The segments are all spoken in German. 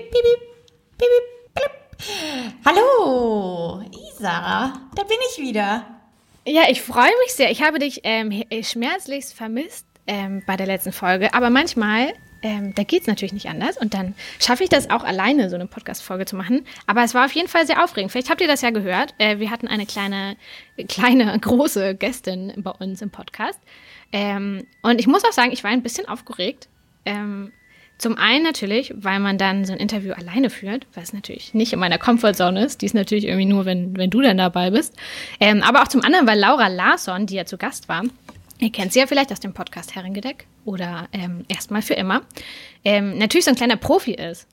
piep, piep, piep, piep. Hallo, Isa, da bin ich wieder. Ja, ich freue mich sehr. Ich habe dich ähm, schmerzlichst vermisst ähm, bei der letzten Folge, aber manchmal ähm, da geht es natürlich nicht anders. Und dann schaffe ich das auch alleine, so eine Podcast-Folge zu machen. Aber es war auf jeden Fall sehr aufregend. Vielleicht habt ihr das ja gehört. Äh, wir hatten eine kleine, kleine, große Gästin bei uns im Podcast. Ähm, und ich muss auch sagen, ich war ein bisschen aufgeregt. Ähm, zum einen natürlich, weil man dann so ein Interview alleine führt, was natürlich nicht in meiner Comfortzone ist. Die ist natürlich irgendwie nur, wenn, wenn du dann dabei bist. Ähm, aber auch zum anderen, weil Laura Larsson, die ja zu Gast war, Ihr kennt sie ja vielleicht aus dem Podcast Herrengedeck oder ähm, Erstmal für immer. Ähm, natürlich so ein kleiner Profi ist.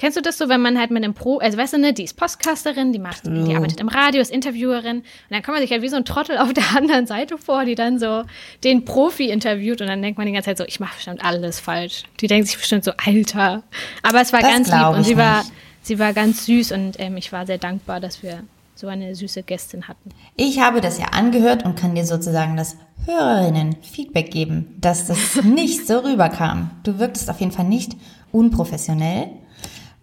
Kennst du das so, wenn man halt mit einem Pro, also weißt du, ne, die ist Postcasterin, die macht, oh. die arbeitet im Radio, ist Interviewerin und dann kommt man sich halt wie so ein Trottel auf der anderen Seite vor, die dann so den Profi interviewt und dann denkt man die ganze Zeit so, ich mache bestimmt alles falsch. Die denkt sich bestimmt so, Alter. Aber es war das ganz lieb und sie nicht. war, sie war ganz süß und ähm, ich war sehr dankbar, dass wir so eine süße Gästin hatten. Ich habe das ja angehört und kann dir sozusagen das Hörerinnen Feedback geben, dass das nicht so rüberkam. Du wirktest auf jeden Fall nicht unprofessionell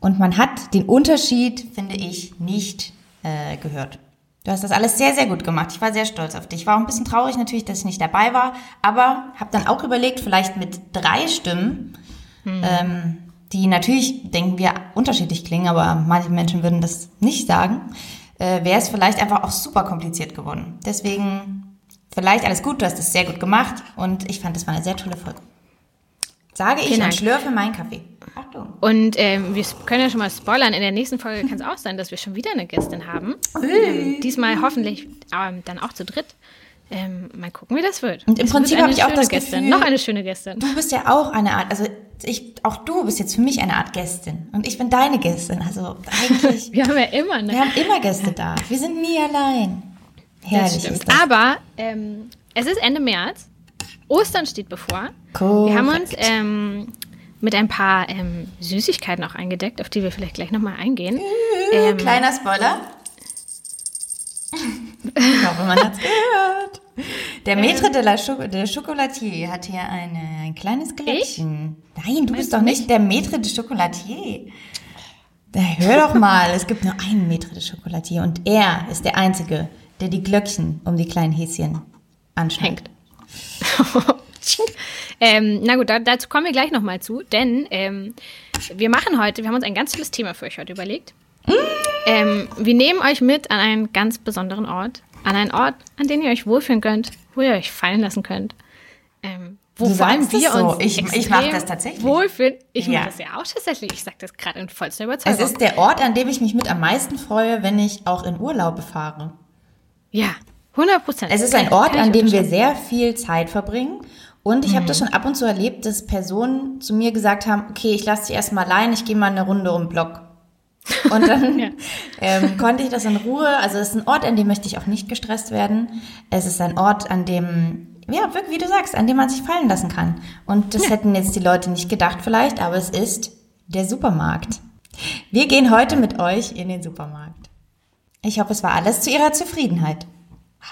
und man hat den Unterschied, finde ich, nicht äh, gehört. Du hast das alles sehr, sehr gut gemacht. Ich war sehr stolz auf dich. Ich war auch ein bisschen traurig natürlich, dass ich nicht dabei war, aber habe dann auch überlegt, vielleicht mit drei Stimmen, hm. ähm, die natürlich, denken wir, unterschiedlich klingen, aber manche Menschen würden das nicht sagen, äh, wäre es vielleicht einfach auch super kompliziert geworden. Deswegen vielleicht alles gut, du hast es sehr gut gemacht und ich fand, das war eine sehr tolle Folge. Sage ich und schlürfe meinen Kaffee. Achtung. Und ähm, wir können ja schon mal spoilern, in der nächsten Folge kann es auch sein, dass wir schon wieder eine Gästin haben. Ähm, diesmal hoffentlich ähm, dann auch zu dritt. Ähm, mal gucken, wie das wird. Und im es Prinzip habe ich auch das Gästin. Gefühl, noch eine schöne Gästin. Du bist ja auch eine Art, also ich, auch du bist jetzt für mich eine Art Gästin und ich bin deine Gästin. Also eigentlich. wir haben ja immer, ne? Wir haben immer Gäste da. Wir sind nie allein. Herrlich das stimmt. Das. Aber ähm, es ist Ende März. Ostern steht bevor. Cool. Wir haben uns ähm, mit ein paar ähm, Süßigkeiten auch eingedeckt, auf die wir vielleicht gleich nochmal eingehen. Ähm, Kleiner Spoiler. Ich hoffe, man hat es gehört. Der Maître de la Cho de Chocolatier hat hier eine, ein kleines Glöckchen. Ich? Nein, du bist doch nicht der Maître de Chocolatier. Da, hör doch mal, es gibt nur einen Maître de Chocolatier und er ist der Einzige, der die Glöckchen um die kleinen Häschen anschenkt. ähm, na gut, da, dazu kommen wir gleich nochmal zu, denn ähm, wir machen heute, wir haben uns ein ganz tolles Thema für euch heute überlegt. Ähm, wir nehmen euch mit an einen ganz besonderen Ort. An einen Ort, an den ihr euch wohlfühlen könnt, wo ihr euch fallen lassen könnt. Ähm, wo vor allem wir so. uns ich, ich mache das tatsächlich. wohlfühlen. Ich ja. mache das ja auch tatsächlich. Ich sage das gerade in vollster Überzeugung. Es ist der Ort, an dem ich mich mit am meisten freue, wenn ich auch in Urlaube fahre. Ja, 100 Prozent. Es ist ein Ort, an dem wir sehr viel Zeit verbringen. Und ich mhm. habe das schon ab und zu erlebt, dass Personen zu mir gesagt haben, okay, ich lasse dich erstmal allein, ich gehe mal eine Runde um den Block. Und dann ja. ähm, konnte ich das in Ruhe, also es ist ein Ort, an dem möchte ich auch nicht gestresst werden. Es ist ein Ort, an dem, ja, wirklich, wie du sagst, an dem man sich fallen lassen kann. Und das ja. hätten jetzt die Leute nicht gedacht vielleicht, aber es ist der Supermarkt. Wir gehen heute mit euch in den Supermarkt. Ich hoffe, es war alles zu Ihrer Zufriedenheit.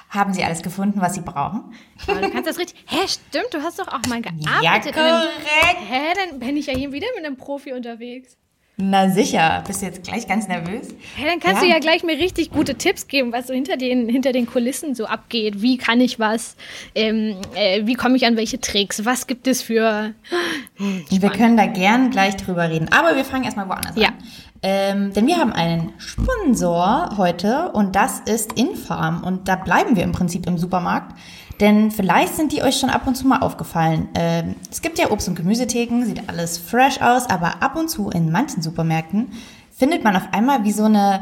Haben Sie alles gefunden, was Sie brauchen? Aber du kannst das richtig. Hä, stimmt, du hast doch auch mal gearbeitet. Ja, korrekt. Hä, dann bin ich ja hier wieder mit einem Profi unterwegs. Na sicher, bist du jetzt gleich ganz nervös? Hey, dann kannst ja. du ja gleich mir richtig gute Tipps geben, was so hinter den, hinter den Kulissen so abgeht. Wie kann ich was? Ähm, äh, wie komme ich an welche Tricks? Was gibt es für. Hm, wir können da gern gleich drüber reden. Aber wir fangen erstmal woanders ja. an. Ähm, denn wir haben einen Sponsor heute und das ist Infarm. Und da bleiben wir im Prinzip im Supermarkt. Denn vielleicht sind die euch schon ab und zu mal aufgefallen. Ähm, es gibt ja Obst- und Gemüsetheken, sieht alles fresh aus, aber ab und zu in manchen Supermärkten findet man auf einmal wie so eine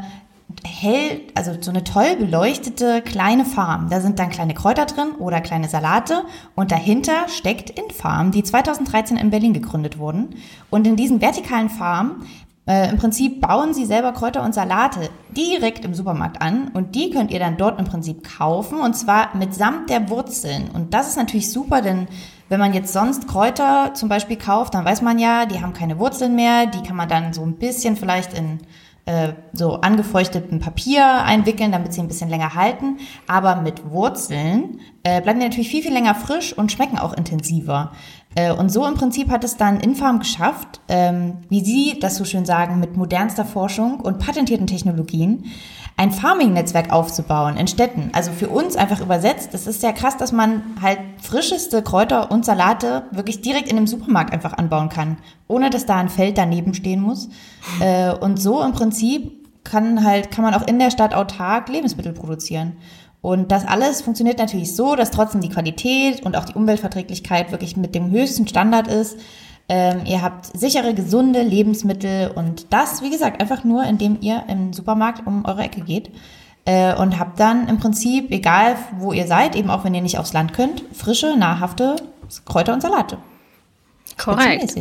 hell, also so eine toll beleuchtete kleine Farm. Da sind dann kleine Kräuter drin oder kleine Salate und dahinter steckt Infarm, die 2013 in Berlin gegründet wurden. Und in diesen vertikalen Farmen äh, Im Prinzip bauen sie selber Kräuter und Salate direkt im Supermarkt an und die könnt ihr dann dort im Prinzip kaufen und zwar mitsamt der Wurzeln. Und das ist natürlich super, denn wenn man jetzt sonst Kräuter zum Beispiel kauft, dann weiß man ja, die haben keine Wurzeln mehr, die kann man dann so ein bisschen vielleicht in äh, so angefeuchteten Papier einwickeln, damit sie ein bisschen länger halten. Aber mit Wurzeln äh, bleiben die natürlich viel, viel länger frisch und schmecken auch intensiver. Äh, und so im Prinzip hat es dann Infarm geschafft, ähm, wie Sie das so schön sagen, mit modernster Forschung und patentierten Technologien ein Farming-Netzwerk aufzubauen in Städten. Also für uns einfach übersetzt, das ist ja krass, dass man halt frischeste Kräuter und Salate wirklich direkt in dem Supermarkt einfach anbauen kann, ohne dass da ein Feld daneben stehen muss. Äh, und so im Prinzip kann halt, kann man auch in der Stadt autark Lebensmittel produzieren. Und das alles funktioniert natürlich so, dass trotzdem die Qualität und auch die Umweltverträglichkeit wirklich mit dem höchsten Standard ist. Ähm, ihr habt sichere, gesunde Lebensmittel und das, wie gesagt, einfach nur, indem ihr im Supermarkt um eure Ecke geht äh, und habt dann im Prinzip, egal wo ihr seid, eben auch wenn ihr nicht aufs Land könnt, frische, nahrhafte Kräuter und Salate. Korrekt.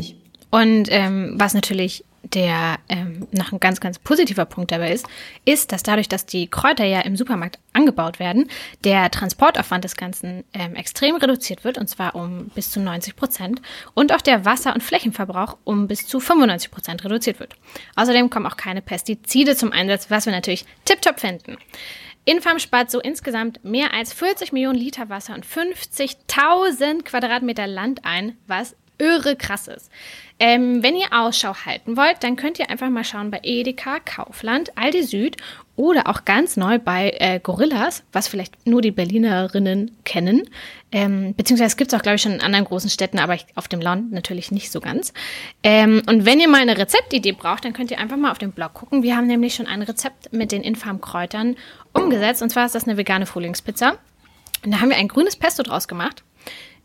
Und ähm, was natürlich der ähm, noch ein ganz, ganz positiver Punkt dabei ist, ist, dass dadurch, dass die Kräuter ja im Supermarkt angebaut werden, der Transportaufwand des Ganzen ähm, extrem reduziert wird, und zwar um bis zu 90 Prozent, und auch der Wasser- und Flächenverbrauch um bis zu 95 Prozent reduziert wird. Außerdem kommen auch keine Pestizide zum Einsatz, was wir natürlich tiptop finden. Infarm spart so insgesamt mehr als 40 Millionen Liter Wasser und 50.000 Quadratmeter Land ein, was irre krass ist. Ähm, wenn ihr Ausschau halten wollt, dann könnt ihr einfach mal schauen bei Edeka, Kaufland, Aldi Süd oder auch ganz neu bei äh, Gorillas, was vielleicht nur die Berlinerinnen kennen. Ähm, beziehungsweise gibt es auch, glaube ich, schon in anderen großen Städten, aber ich, auf dem Land natürlich nicht so ganz. Ähm, und wenn ihr mal eine Rezeptidee braucht, dann könnt ihr einfach mal auf dem Blog gucken. Wir haben nämlich schon ein Rezept mit den Infarm-Kräutern umgesetzt. Und zwar ist das eine vegane Frühlingspizza. Und da haben wir ein grünes Pesto draus gemacht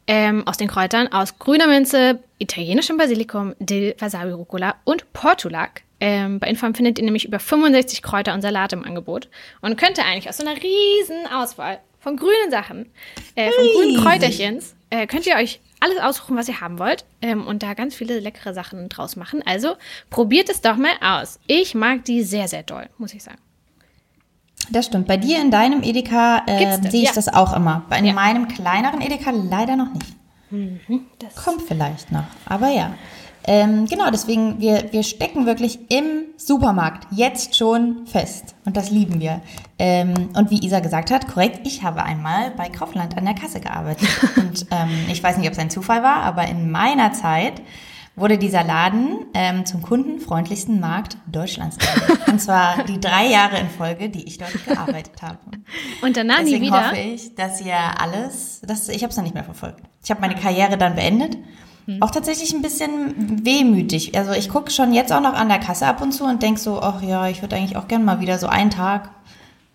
ähm, aus den Kräutern aus grüner Minze, italienischem Basilikum, Dill, Wasabi, Rucola und Portulak. Ähm, bei Inform findet ihr nämlich über 65 Kräuter und Salate im Angebot und könnt ihr eigentlich aus so einer riesen Auswahl von grünen Sachen, äh, von grünen Kräuterchens, äh, könnt ihr euch alles aussuchen, was ihr haben wollt ähm, und da ganz viele leckere Sachen draus machen. Also probiert es doch mal aus. Ich mag die sehr, sehr doll, muss ich sagen. Das stimmt. Bei dir in deinem Edeka äh, sehe ich ja. das auch immer. Bei ja. meinem kleineren Edeka leider noch nicht. Mhm, Kommt vielleicht noch. Aber ja. Ähm, genau, deswegen, wir, wir stecken wirklich im Supermarkt jetzt schon fest. Und das lieben wir. Ähm, und wie Isa gesagt hat, korrekt, ich habe einmal bei Kaufland an der Kasse gearbeitet. und ähm, ich weiß nicht, ob es ein Zufall war, aber in meiner Zeit wurde dieser Laden ähm, zum kundenfreundlichsten Markt Deutschlands. Und zwar die drei Jahre in Folge, die ich dort gearbeitet habe. Und danach Deswegen nie wieder? hoffe ich, dass ihr alles, das, ich habe es noch nicht mehr verfolgt. Ich habe meine Karriere dann beendet. Hm. Auch tatsächlich ein bisschen wehmütig. Also ich gucke schon jetzt auch noch an der Kasse ab und zu und denk so, ach ja, ich würde eigentlich auch gern mal wieder so einen Tag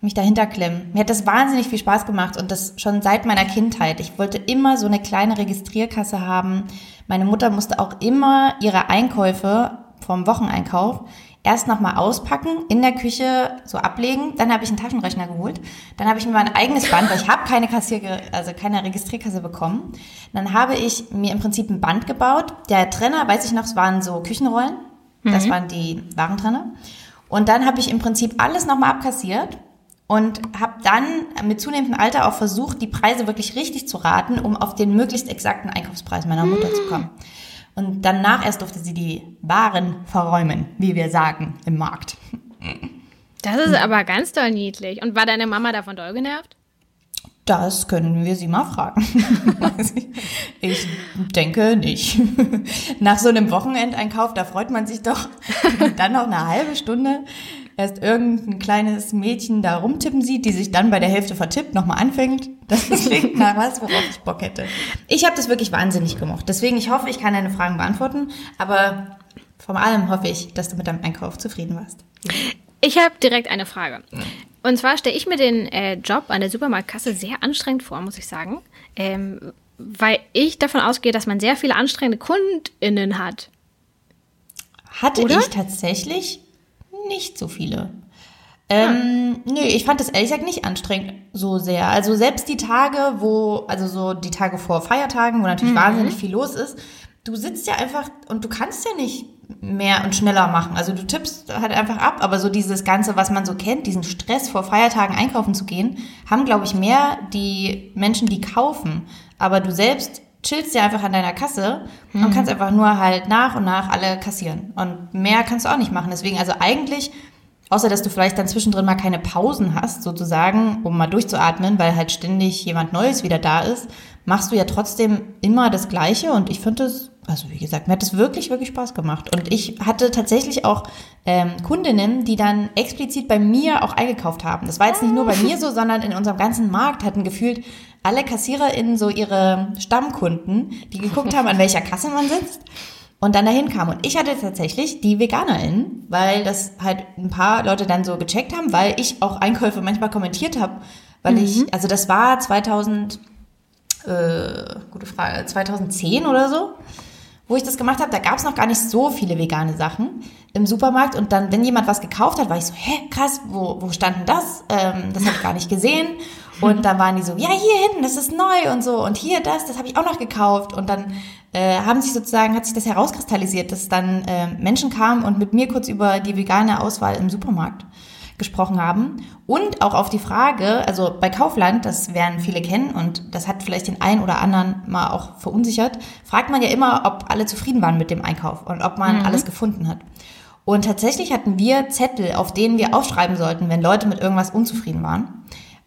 mich dahinter klemmen. Mir hat das wahnsinnig viel Spaß gemacht und das schon seit meiner Kindheit. Ich wollte immer so eine kleine Registrierkasse haben meine Mutter musste auch immer ihre Einkäufe vom Wocheneinkauf erst nochmal auspacken, in der Küche so ablegen. Dann habe ich einen Taschenrechner geholt. Dann habe ich mir mein eigenes Band, weil ich habe keine Kassier, also keine Registrierkasse bekommen. Dann habe ich mir im Prinzip ein Band gebaut. Der Trenner, weiß ich noch, es waren so Küchenrollen. Das mhm. waren die Warentrenner. Und dann habe ich im Prinzip alles nochmal abkassiert und habe dann mit zunehmendem Alter auch versucht, die Preise wirklich richtig zu raten, um auf den möglichst exakten Einkaufspreis meiner Mutter zu kommen. Und danach erst durfte sie die Waren verräumen, wie wir sagen, im Markt. Das ist aber ganz doll niedlich. Und war deine Mama davon doll genervt? Das können wir sie mal fragen. ich denke nicht. Nach so einem Wochenendeinkauf, da freut man sich doch dann noch eine halbe Stunde erst irgendein kleines Mädchen da rumtippen sieht, die sich dann bei der Hälfte vertippt, nochmal anfängt. Das klingt nach was, worauf ich Bock hätte. Ich habe das wirklich wahnsinnig gemocht. Deswegen, ich hoffe, ich kann deine Fragen beantworten. Aber vor allem hoffe ich, dass du mit deinem Einkauf zufrieden warst. Ich habe direkt eine Frage. Und zwar stelle ich mir den äh, Job an der Supermarktkasse sehr anstrengend vor, muss ich sagen. Ähm, weil ich davon ausgehe, dass man sehr viele anstrengende KundInnen hat. Hatte Oder? ich tatsächlich nicht so viele. Ähm, ja. Nö, ich fand das ehrlich gesagt nicht anstrengend so sehr. Also selbst die Tage, wo, also so die Tage vor Feiertagen, wo natürlich mhm. wahnsinnig viel los ist, du sitzt ja einfach und du kannst ja nicht mehr und schneller machen. Also du tippst halt einfach ab, aber so dieses Ganze, was man so kennt, diesen Stress vor Feiertagen einkaufen zu gehen, haben, glaube ich, mehr die Menschen, die kaufen. Aber du selbst chillst ja einfach an deiner Kasse mhm. und kannst einfach nur halt nach und nach alle kassieren. Und mehr kannst du auch nicht machen. Deswegen, also eigentlich außer dass du vielleicht dann zwischendrin mal keine Pausen hast, sozusagen, um mal durchzuatmen, weil halt ständig jemand Neues wieder da ist, machst du ja trotzdem immer das Gleiche und ich finde es also wie gesagt, mir hat es wirklich, wirklich Spaß gemacht. Und ich hatte tatsächlich auch ähm, Kundinnen, die dann explizit bei mir auch eingekauft haben. Das war jetzt nicht nur bei mir so, sondern in unserem ganzen Markt hatten gefühlt alle KassiererInnen so ihre Stammkunden, die geguckt haben, an welcher Kasse man sitzt und dann dahin kamen. Und ich hatte tatsächlich die VeganerInnen, weil das halt ein paar Leute dann so gecheckt haben, weil ich auch Einkäufe manchmal kommentiert habe, weil mhm. ich, also das war 2000, äh, gute Frage, 2010 oder so wo ich das gemacht habe, da gab es noch gar nicht so viele vegane Sachen im Supermarkt. Und dann, wenn jemand was gekauft hat, war ich so, hä, krass, wo, wo stand denn das? Ähm, das habe ich gar nicht gesehen. Und dann waren die so, ja, hier hinten, das ist neu und so. Und hier das, das habe ich auch noch gekauft. Und dann äh, haben sich sozusagen, hat sich das herauskristallisiert, dass dann äh, Menschen kamen und mit mir kurz über die vegane Auswahl im Supermarkt gesprochen haben. Und auch auf die Frage, also bei Kaufland, das werden viele kennen und das hat vielleicht den einen oder anderen mal auch verunsichert, fragt man ja immer, ob alle zufrieden waren mit dem Einkauf und ob man mhm. alles gefunden hat. Und tatsächlich hatten wir Zettel, auf denen wir aufschreiben sollten, wenn Leute mit irgendwas unzufrieden waren.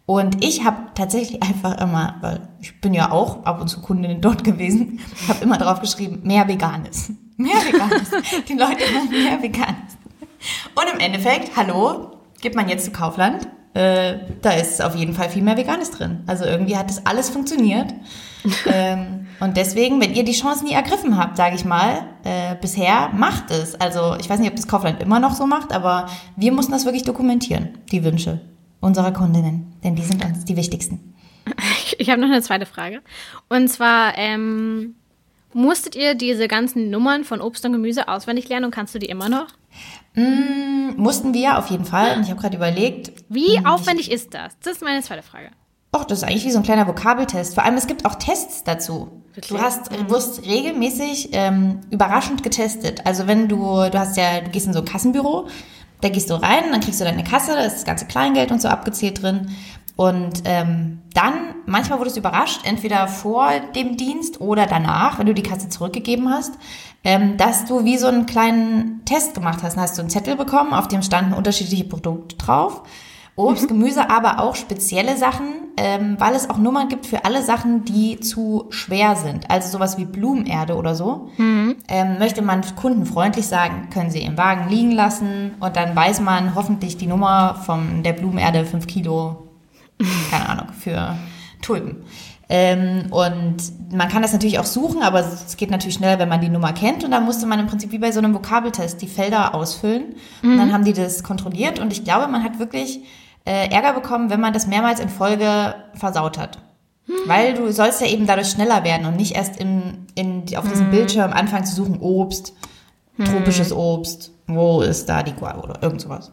Und ich habe tatsächlich einfach immer, weil ich bin ja auch ab und zu Kundin dort gewesen, habe immer drauf geschrieben, mehr Veganes. Mehr Veganes. Die Leute wollen mehr Veganes. Und im Endeffekt, hallo, Geht man jetzt zu Kaufland, äh, da ist auf jeden Fall viel mehr Veganes drin. Also irgendwie hat das alles funktioniert. ähm, und deswegen, wenn ihr die Chance nie ergriffen habt, sage ich mal, äh, bisher macht es. Also ich weiß nicht, ob das Kaufland immer noch so macht, aber wir mussten das wirklich dokumentieren, die Wünsche unserer Kundinnen, denn die sind uns die wichtigsten. Ich habe noch eine zweite Frage. Und zwar, ähm, musstet ihr diese ganzen Nummern von Obst und Gemüse auswendig lernen und kannst du die immer noch? Mm, mussten wir auf jeden Fall. Und ich habe gerade überlegt. Wie mm, aufwendig ist das? Das ist meine zweite Frage. Och, das ist eigentlich wie so ein kleiner Vokabeltest. Vor allem, es gibt auch Tests dazu. Wirklich? Du hast, mhm. wirst regelmäßig ähm, überraschend getestet. Also wenn du, du hast ja, du gehst in so ein Kassenbüro, da gehst du rein, dann kriegst du deine Kasse, da ist das ganze Kleingeld und so abgezählt drin. Und ähm, dann, manchmal wurdest du überrascht, entweder vor dem Dienst oder danach, wenn du die Kasse zurückgegeben hast, ähm, dass du wie so einen kleinen Test gemacht hast. Dann hast du einen Zettel bekommen, auf dem standen unterschiedliche Produkte drauf. Obst, mhm. Gemüse, aber auch spezielle Sachen, ähm, weil es auch Nummern gibt für alle Sachen, die zu schwer sind. Also sowas wie Blumenerde oder so. Mhm. Ähm, möchte man kundenfreundlich sagen, können sie im Wagen liegen lassen und dann weiß man hoffentlich die Nummer von der Blumenerde 5 Kilo keine Ahnung, für Tulpen. Ähm, und man kann das natürlich auch suchen, aber es geht natürlich schnell, wenn man die Nummer kennt. Und da musste man im Prinzip wie bei so einem Vokabeltest die Felder ausfüllen. Mhm. Und dann haben die das kontrolliert. Und ich glaube, man hat wirklich äh, Ärger bekommen, wenn man das mehrmals in Folge versaut hat. Weil du sollst ja eben dadurch schneller werden und nicht erst in, in, auf diesem mhm. Bildschirm anfangen zu suchen, Obst, mhm. tropisches Obst, wo ist da die Guava oder irgend sowas.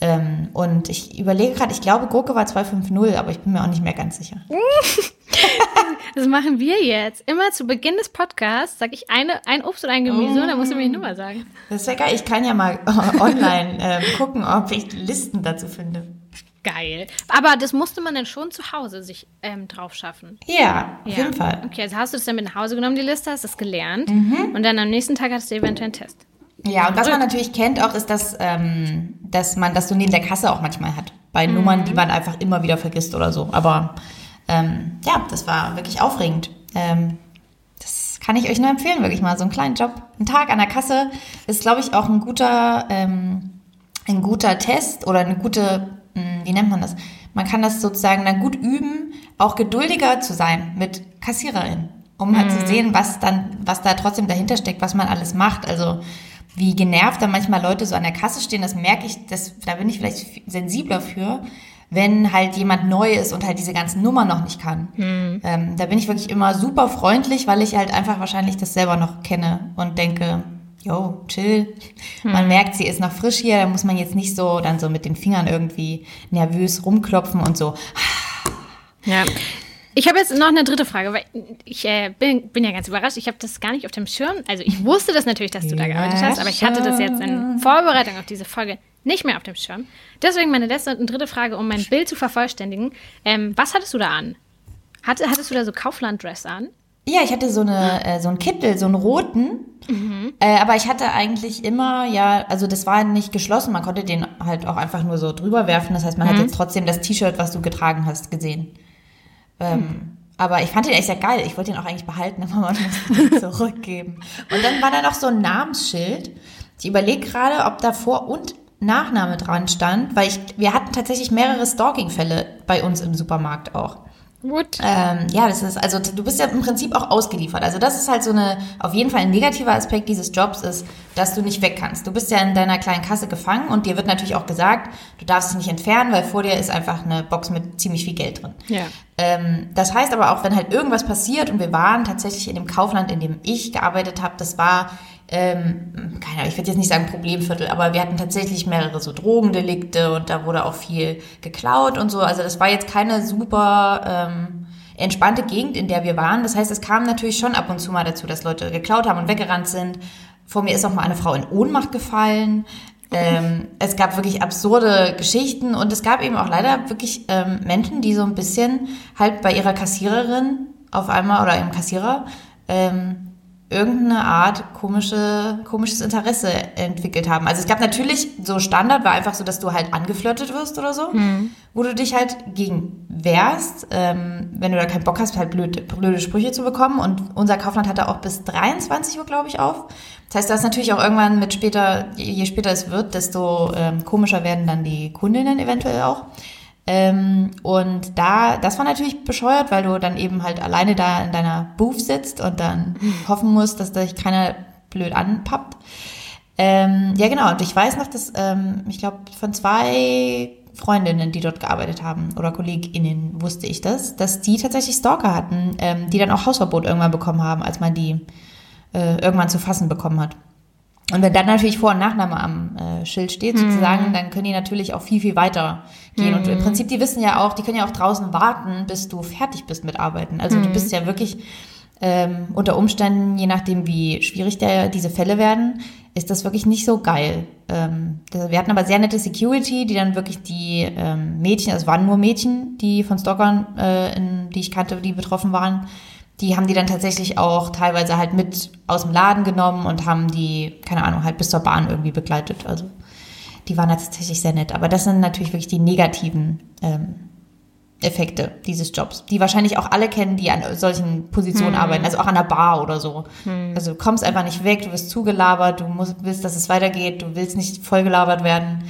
Ähm, und ich überlege gerade, ich glaube, Gurke war 250, aber ich bin mir auch nicht mehr ganz sicher. das machen wir jetzt. Immer zu Beginn des Podcasts sage ich eine, ein Obst oder ein Gemüse oh. und dann musst du mir die Nummer sagen. Das ist ja geil. Ich kann ja mal online ähm, gucken, ob ich Listen dazu finde. Geil. Aber das musste man dann schon zu Hause sich ähm, drauf schaffen. Ja, auf ja. jeden Fall. Okay, also hast du das dann mit nach Hause genommen, die Liste, hast das gelernt mhm. und dann am nächsten Tag hast du eventuell einen Test. Ja, und was man natürlich kennt auch, ist, dass, ähm, dass man das so neben der Kasse auch manchmal hat. Bei mhm. Nummern, die man einfach immer wieder vergisst oder so. Aber ähm, ja, das war wirklich aufregend. Ähm, das kann ich euch nur empfehlen, wirklich mal. So einen kleinen Job. Ein Tag an der Kasse ist, glaube ich, auch ein guter, ähm, ein guter Test oder eine gute, wie nennt man das? Man kann das sozusagen dann gut üben, auch geduldiger zu sein mit Kassiererinnen, um halt zu mhm. sehen, was dann, was da trotzdem dahinter steckt, was man alles macht. Also wie genervt da manchmal Leute so an der Kasse stehen, das merke ich, das, da bin ich vielleicht sensibler für, wenn halt jemand neu ist und halt diese ganzen Nummern noch nicht kann. Mhm. Ähm, da bin ich wirklich immer super freundlich, weil ich halt einfach wahrscheinlich das selber noch kenne und denke, yo, chill. Mhm. Man merkt, sie ist noch frisch hier, da muss man jetzt nicht so dann so mit den Fingern irgendwie nervös rumklopfen und so. Ja, ich habe jetzt noch eine dritte Frage, weil ich äh, bin, bin, ja ganz überrascht. Ich habe das gar nicht auf dem Schirm. Also ich wusste das natürlich, dass du da gearbeitet hast, aber ich hatte das jetzt in Vorbereitung auf diese Folge nicht mehr auf dem Schirm. Deswegen meine letzte und dritte Frage, um mein Bild zu vervollständigen. Ähm, was hattest du da an? Hatte, hattest du da so Kaufland-Dress an? Ja, ich hatte so eine äh, so einen Kittel, so einen roten. Mhm. Äh, aber ich hatte eigentlich immer, ja, also das war nicht geschlossen, man konnte den halt auch einfach nur so drüber werfen. Das heißt, man mhm. hat jetzt trotzdem das T-Shirt, was du getragen hast, gesehen. Ähm, mhm. Aber ich fand den echt sehr geil. Ich wollte ihn auch eigentlich behalten, aber man musste ihn zurückgeben. Und dann war da noch so ein Namensschild. Ich überlege gerade, ob da Vor- und Nachname dran stand, weil ich, wir hatten tatsächlich mehrere Stalking-Fälle bei uns im Supermarkt auch. Gut. Ähm, ja, das ist, also du bist ja im Prinzip auch ausgeliefert. Also das ist halt so eine, auf jeden Fall ein negativer Aspekt dieses Jobs ist, dass du nicht weg kannst. Du bist ja in deiner kleinen Kasse gefangen und dir wird natürlich auch gesagt, du darfst es nicht entfernen, weil vor dir ist einfach eine Box mit ziemlich viel Geld drin. Ja. Ähm, das heißt aber auch, wenn halt irgendwas passiert und wir waren tatsächlich in dem Kaufland, in dem ich gearbeitet habe, das war ähm, keine Ahnung, ich würde jetzt nicht sagen Problemviertel, aber wir hatten tatsächlich mehrere so Drogendelikte und da wurde auch viel geklaut und so. Also das war jetzt keine super ähm, entspannte Gegend, in der wir waren. Das heißt, es kam natürlich schon ab und zu mal dazu, dass Leute geklaut haben und weggerannt sind. Vor mir ist auch mal eine Frau in Ohnmacht gefallen. Ähm, es gab wirklich absurde Geschichten und es gab eben auch leider wirklich ähm, Menschen, die so ein bisschen halt bei ihrer Kassiererin auf einmal oder ihrem Kassierer ähm, irgendeine Art komische, komisches Interesse entwickelt haben. Also es gab natürlich, so Standard war einfach so, dass du halt angeflirtet wirst oder so, hm. wo du dich halt gegen wehrst, ähm, wenn du da keinen Bock hast, halt blöde, blöde Sprüche zu bekommen. Und unser Kaufland hatte auch bis 23 Uhr, glaube ich, auf. Das heißt, du hast natürlich auch irgendwann mit später, je später es wird, desto ähm, komischer werden dann die Kundinnen eventuell auch. Ähm, und da, das war natürlich bescheuert, weil du dann eben halt alleine da in deiner Booth sitzt und dann hoffen musst, dass dich keiner blöd anpappt. Ähm, ja, genau. Und ich weiß noch, dass ähm, ich glaube, von zwei Freundinnen, die dort gearbeitet haben oder KollegInnen, wusste ich das, dass die tatsächlich Stalker hatten, ähm, die dann auch Hausverbot irgendwann bekommen haben, als man die äh, irgendwann zu fassen bekommen hat. Und wenn dann natürlich Vor- und Nachname am äh, Schild steht, sozusagen, mhm. dann können die natürlich auch viel, viel weiter gehen. Mhm. Und im mhm. Prinzip, die wissen ja auch, die können ja auch draußen warten, bis du fertig bist mit Arbeiten. Also mhm. du bist ja wirklich ähm, unter Umständen, je nachdem, wie schwierig der, diese Fälle werden, ist das wirklich nicht so geil. Ähm, wir hatten aber sehr nette Security, die dann wirklich die ähm, Mädchen, also es waren nur Mädchen, die von Stalkern, äh, in, die ich kannte, die betroffen waren, die haben die dann tatsächlich auch teilweise halt mit aus dem Laden genommen und haben die, keine Ahnung, halt bis zur Bahn irgendwie begleitet. Also die waren tatsächlich sehr nett. Aber das sind natürlich wirklich die negativen ähm, Effekte dieses Jobs, die wahrscheinlich auch alle kennen, die an solchen Positionen hm. arbeiten, also auch an der Bar oder so. Hm. Also du kommst einfach nicht weg, du wirst zugelabert, du musst, willst, dass es weitergeht, du willst nicht vollgelabert werden.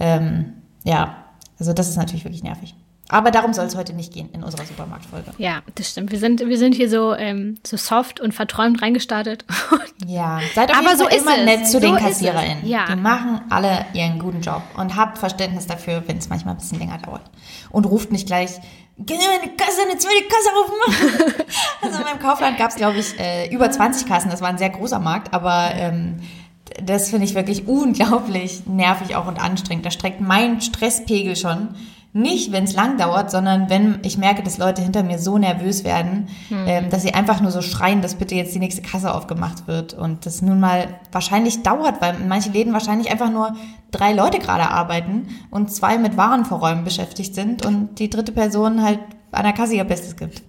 Ähm, ja, also das ist natürlich wirklich nervig. Aber darum soll es heute nicht gehen in unserer Supermarktfolge. Ja, das stimmt. Wir sind, wir sind hier so, ähm, so soft und verträumt reingestartet. ja, seid auf Aber so immer nett zu so den KassiererInnen. Ja. Die machen alle ihren guten Job und habt Verständnis dafür, wenn es manchmal ein bisschen länger dauert. Und ruft nicht gleich, Geh in eine Kasse, eine zweite Kasse aufmachen. also in meinem Kaufland gab es, glaube ich, äh, über 20 Kassen. Das war ein sehr großer Markt, aber ähm, das finde ich wirklich unglaublich nervig auch und anstrengend. Da streckt mein Stresspegel schon nicht, wenn es lang dauert, sondern wenn ich merke, dass Leute hinter mir so nervös werden, hm. ähm, dass sie einfach nur so schreien, dass bitte jetzt die nächste Kasse aufgemacht wird. Und das nun mal wahrscheinlich dauert, weil in manchen Läden wahrscheinlich einfach nur drei Leute gerade arbeiten und zwei mit Warenverräumen beschäftigt sind und die dritte Person halt an der Kasse ihr Bestes gibt.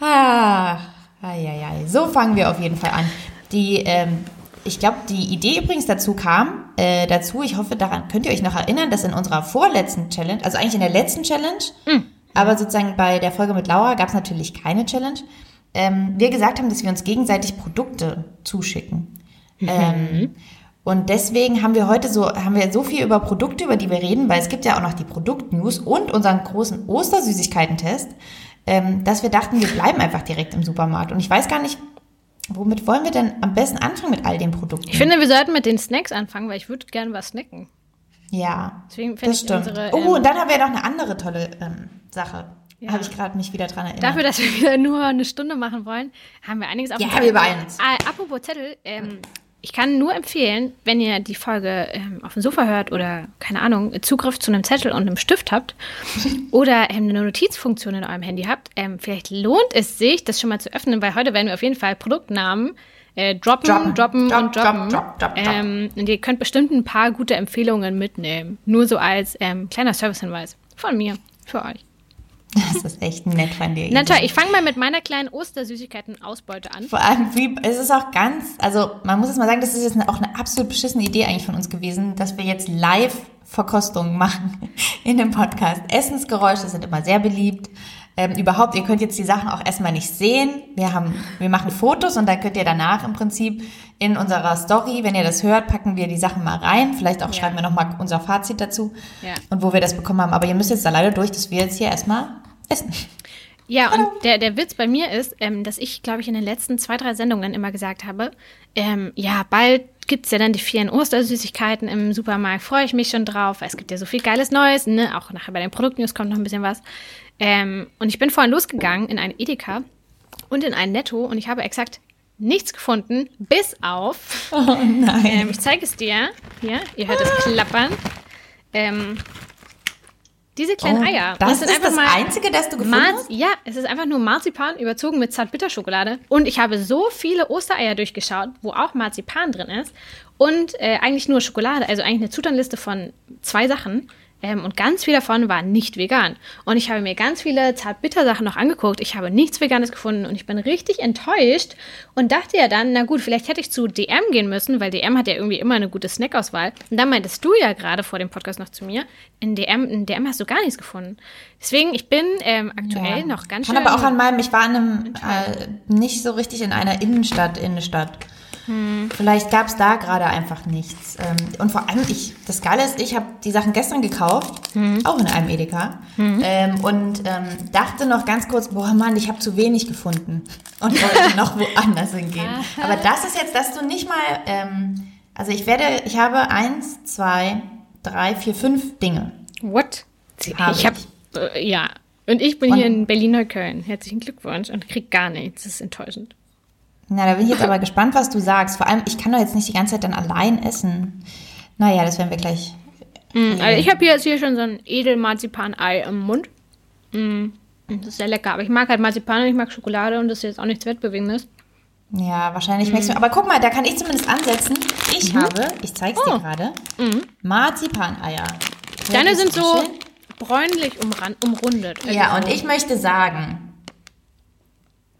Ah, ai, ai, ai. So fangen wir auf jeden Fall an. Die ähm, ich glaube, die Idee übrigens dazu kam, äh, dazu, ich hoffe, daran könnt ihr euch noch erinnern, dass in unserer vorletzten Challenge, also eigentlich in der letzten Challenge, mhm. aber sozusagen bei der Folge mit Laura gab es natürlich keine Challenge, ähm, wir gesagt haben, dass wir uns gegenseitig Produkte zuschicken. Mhm. Ähm, und deswegen haben wir heute so, haben wir so viel über Produkte, über die wir reden, weil es gibt ja auch noch die Produktnews und unseren großen Ostersüßigkeiten-Test, ähm, dass wir dachten, wir bleiben einfach direkt im Supermarkt. Und ich weiß gar nicht, Womit wollen wir denn am besten anfangen mit all den Produkten? Ich finde, wir sollten mit den Snacks anfangen, weil ich würde gerne was snacken. Ja, Deswegen das stimmt. Unsere, oh, ähm, und dann haben wir noch eine andere tolle ähm, Sache. Ja. Habe ich gerade mich wieder dran erinnert. Dafür, dass wir wieder nur eine Stunde machen wollen, haben wir einiges auf Ja, wir beeilen uns. Äh, apropos Zettel, ähm, ich kann nur empfehlen, wenn ihr die Folge ähm, auf dem Sofa hört oder, keine Ahnung, Zugriff zu einem Zettel und einem Stift habt oder ähm, eine Notizfunktion in eurem Handy habt, ähm, vielleicht lohnt es sich, das schon mal zu öffnen, weil heute werden wir auf jeden Fall Produktnamen äh, droppen, droppen, droppen drop, und droppen. Drop, drop, ähm, und ihr könnt bestimmt ein paar gute Empfehlungen mitnehmen. Nur so als ähm, kleiner Servicehinweis von mir für euch. Das ist echt nett von dir. Na toll, ich fange mal mit meiner kleinen Ostersüßigkeiten-Ausbeute an. Vor allem, wie, es ist auch ganz, also man muss es mal sagen, das ist jetzt auch eine absolut beschissene Idee eigentlich von uns gewesen, dass wir jetzt live Verkostungen machen in dem Podcast. Essensgeräusche sind immer sehr beliebt. Ähm, überhaupt, ihr könnt jetzt die Sachen auch erstmal nicht sehen. Wir haben, wir machen Fotos und dann könnt ihr danach im Prinzip in unserer Story, wenn ihr das hört, packen wir die Sachen mal rein. Vielleicht auch ja. schreiben wir nochmal unser Fazit dazu ja. und wo wir das bekommen haben. Aber ihr müsst jetzt da leider durch, dass wir jetzt hier erstmal essen. Ja, und der, der Witz bei mir ist, ähm, dass ich, glaube ich, in den letzten zwei, drei Sendungen immer gesagt habe, ähm, ja, bald gibt es ja dann die vielen Ostersüßigkeiten im Supermarkt, freue ich mich schon drauf, weil es gibt ja so viel geiles Neues, ne? auch nachher bei den Produktnews kommt noch ein bisschen was. Ähm, und ich bin vorhin losgegangen in ein Edeka und in ein Netto und ich habe exakt nichts gefunden, bis auf. Oh nein. Ähm, ich zeige es dir. Hier, ihr hört es klappern. Diese kleinen oh, Eier. Das, das ist das einzige, das du gefunden hast? Ja, es ist einfach nur Marzipan überzogen mit Zartbitterschokolade. Und ich habe so viele Ostereier durchgeschaut, wo auch Marzipan drin ist. Und äh, eigentlich nur Schokolade. Also eigentlich eine Zutatenliste von zwei Sachen. Ähm, und ganz viel davon war nicht vegan. Und ich habe mir ganz viele Zartbitter-Sachen noch angeguckt. Ich habe nichts Veganes gefunden und ich bin richtig enttäuscht und dachte ja dann, na gut, vielleicht hätte ich zu DM gehen müssen, weil DM hat ja irgendwie immer eine gute Snackauswahl. Und dann meintest du ja gerade vor dem Podcast noch zu mir, in DM, in DM hast du gar nichts gefunden. Deswegen, ich bin ähm, aktuell ja. noch ganz schön. Kann aber auch an meinem, ich war in einem, äh, nicht so richtig in einer Innenstadt, Innenstadt. Hm. Vielleicht gab es da gerade einfach nichts. Ähm, und vor allem, ich, das Geile ist, ich habe die Sachen gestern gekauft, hm. auch in einem Edeka, hm. ähm, und ähm, dachte noch ganz kurz, boah Mann, ich habe zu wenig gefunden und wollte noch woanders hingehen. Aber das ist jetzt, dass du nicht mal, ähm, also ich werde, ich habe eins, zwei, drei, vier, fünf Dinge. What? Hab ich habe, äh, ja. Und ich bin und, hier in Berlin-Neukölln. Herzlichen Glückwunsch und krieg gar nichts. Das ist enttäuschend. Na, da bin ich jetzt aber gespannt, was du sagst. Vor allem, ich kann doch jetzt nicht die ganze Zeit dann allein essen. Naja, das werden wir gleich. Mm, also ich habe hier jetzt hier schon so ein Edelmarzipan-Ei im Mund. Mm, das ist sehr lecker. Aber ich mag halt Marzipan und ich mag Schokolade und das ist jetzt auch nichts Wettbewegendes. Ja, wahrscheinlich mm. du. Aber guck mal, da kann ich zumindest ansetzen. Ich mhm. habe, ich zeig's oh. dir gerade, mhm. Marzipaneier. Deine sind so bräunlich umrundet. Ja, und ich möchte sagen,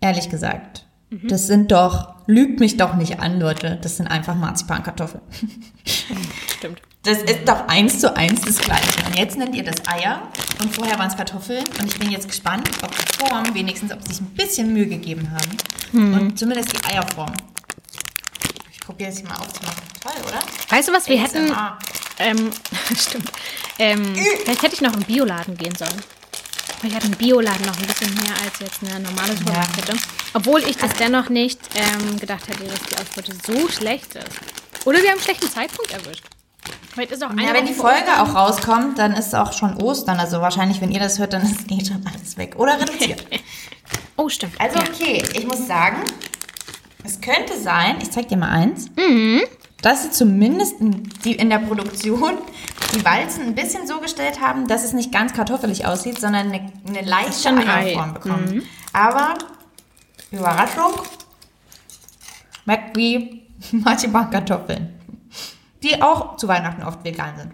ehrlich gesagt, Mhm. Das sind doch, lügt mich doch nicht an, Leute. Das sind einfach Marzipankartoffeln. Stimmt. Das ist doch eins zu eins das Gleiche. Und jetzt nennt ihr das Eier und vorher waren es Kartoffeln. Und ich bin jetzt gespannt, ob die Form wenigstens, ob sie sich ein bisschen Mühe gegeben haben. Mhm. Und zumindest die Eierform. Ich probiere es mal aufzumachen. Toll, oder? Weißt du, was wir hätten? Ähm, stimmt. Ähm, vielleicht hätte ich noch im Bioladen gehen sollen. Ich hatte im Bioladen noch ein bisschen mehr als jetzt eine normale Supermarktkette. Ja. Obwohl ich das dennoch nicht ähm, gedacht hätte, dass die Ausbeute so schlecht ist. Oder wir haben einen schlechten Zeitpunkt erwischt. Vielleicht ist auch ja, wenn die Folge Ostern. auch rauskommt, dann ist auch schon Ostern. Also wahrscheinlich, wenn ihr das hört, dann ist eh schon alles weg. Oder reduziert. oh, stimmt. Also okay, ich muss sagen, es könnte sein, ich zeig dir mal eins. Mhm dass sie zumindest in, die, in der Produktion die Walzen ein bisschen so gestellt haben, dass es nicht ganz kartoffelig aussieht, sondern eine, eine leichte Eierform bekommt. Mhm. Aber, Überraschung, schmeckt wie Marzipan-Kartoffeln. Die auch zu Weihnachten oft vegan sind.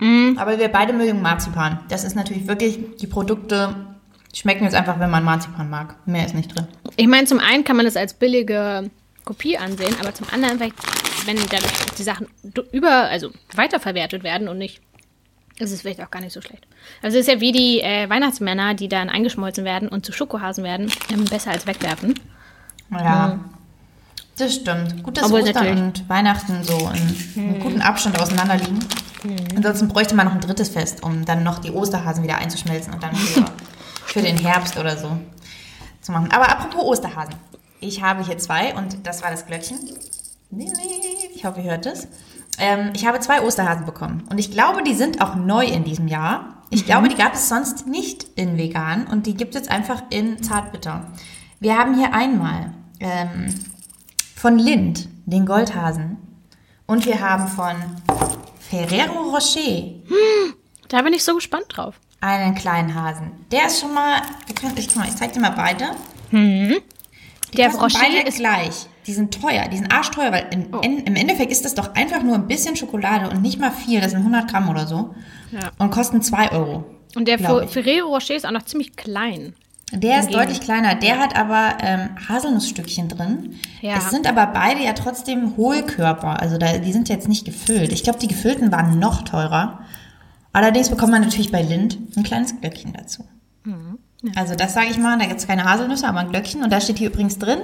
Mhm. Aber wir beide mögen Marzipan. Das ist natürlich wirklich, die Produkte schmecken jetzt einfach, wenn man Marzipan mag. Mehr ist nicht drin. Ich meine, zum einen kann man das als billige Kopie ansehen, aber zum anderen, wenn dadurch die Sachen über, also weiterverwertet werden und nicht, ist es vielleicht auch gar nicht so schlecht. Also es ist ja wie die äh, Weihnachtsmänner, die dann eingeschmolzen werden und zu Schokohasen werden, ähm, besser als wegwerfen. Ja. Mhm. Das stimmt. Gut, dass Obwohl Ostern natürlich. und Weihnachten so in einem mhm. guten Abstand auseinander liegen. Mhm. Ansonsten bräuchte man noch ein drittes Fest, um dann noch die Osterhasen wieder einzuschmelzen und dann für, für den Herbst oder so zu machen. Aber apropos Osterhasen. Ich habe hier zwei und das war das Glöckchen. Ich hoffe, ihr hört es. Ähm, ich habe zwei Osterhasen bekommen und ich glaube, die sind auch neu in diesem Jahr. Ich mhm. glaube, die gab es sonst nicht in vegan und die gibt es jetzt einfach in zartbitter. Wir haben hier einmal ähm, von Lind den Goldhasen und wir haben von Ferrero Rocher. Da bin ich so gespannt drauf. Einen kleinen Hasen. Der ist schon mal, ich, ich zeig dir mal beide. Mhm. Die der Rocher beide ist gleich. Die sind teuer, die sind arschteuer, weil im, oh. in, im Endeffekt ist das doch einfach nur ein bisschen Schokolade und nicht mal viel, das sind 100 Gramm oder so. Ja. Und kosten 2 Euro. Und der Ferrero Rocher ist auch noch ziemlich klein. Der ist deutlich kleiner. Der hat aber ähm, Haselnussstückchen drin. Ja. Es sind aber beide ja trotzdem Hohlkörper. Also da, die sind jetzt nicht gefüllt. Ich glaube, die gefüllten waren noch teurer. Allerdings bekommt man natürlich bei Lind ein kleines Glöckchen dazu. Mhm. Ja. Also das sage ich mal, da gibt es keine Haselnüsse, aber ein Glöckchen. Und da steht hier übrigens drin,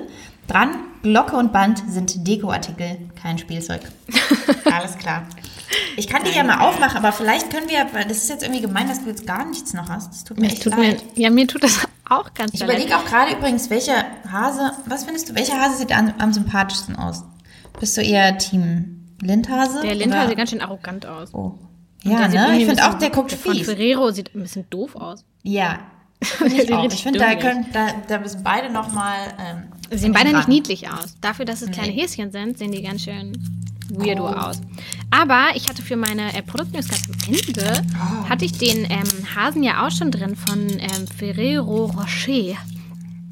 dran, Glocke und Band sind Dekoartikel, kein Spielzeug. Alles klar. Ich kann die ja mal aufmachen, aber vielleicht können wir, weil das ist jetzt irgendwie gemein, dass du jetzt gar nichts noch hast. Das tut mir echt tut leid. Mir, ja, mir tut das auch ganz Ich überlege auch gerade übrigens, welcher Hase, was findest du, welcher Hase sieht am, am sympathischsten aus? Bist du eher Team Lindhase? Der Lindhase sieht ganz schön arrogant aus. Oh. Ja, ne? Ich finde auch, der guckt der fies. Ferrero sieht ein bisschen doof aus. Ja. Ich finde, da, können, da, da müssen beide nochmal. Ähm, Sie sehen beide nicht niedlich aus. Dafür, dass es kleine nee. Häschen sind, sehen die ganz schön weirdo oh. aus. Aber ich hatte für meine äh, Produktnews ganz am Ende, oh. hatte ich den ähm, Hasen ja auch schon drin von ähm, Ferrero Rocher.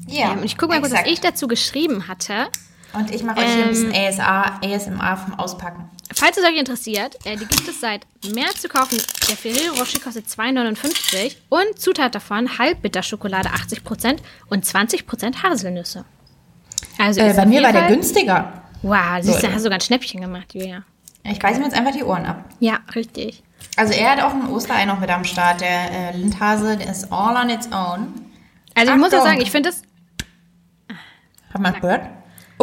Ja. Ähm, ich gucke mal kurz, was ich dazu geschrieben hatte. Und ich mache euch hier ein bisschen ASA, ähm, ASMR vom Auspacken. Falls es euch interessiert, äh, die gibt es seit März zu kaufen. Der Ferrero Rocher kostet 2,59 und Zutat davon Halbbitterschokolade 80% und 20% Haselnüsse. Also äh, bei mir war der günstiger. Wow, siehst du, hast sogar ein Schnäppchen gemacht, Julia. Ich beiße mir jetzt einfach die Ohren ab. Ja, richtig. Also er hat auch ein Osterei noch mit am Start. Der äh, Lindhase, der ist all on its own. Also ich muss ja sagen, ich finde das... Hat man gehört?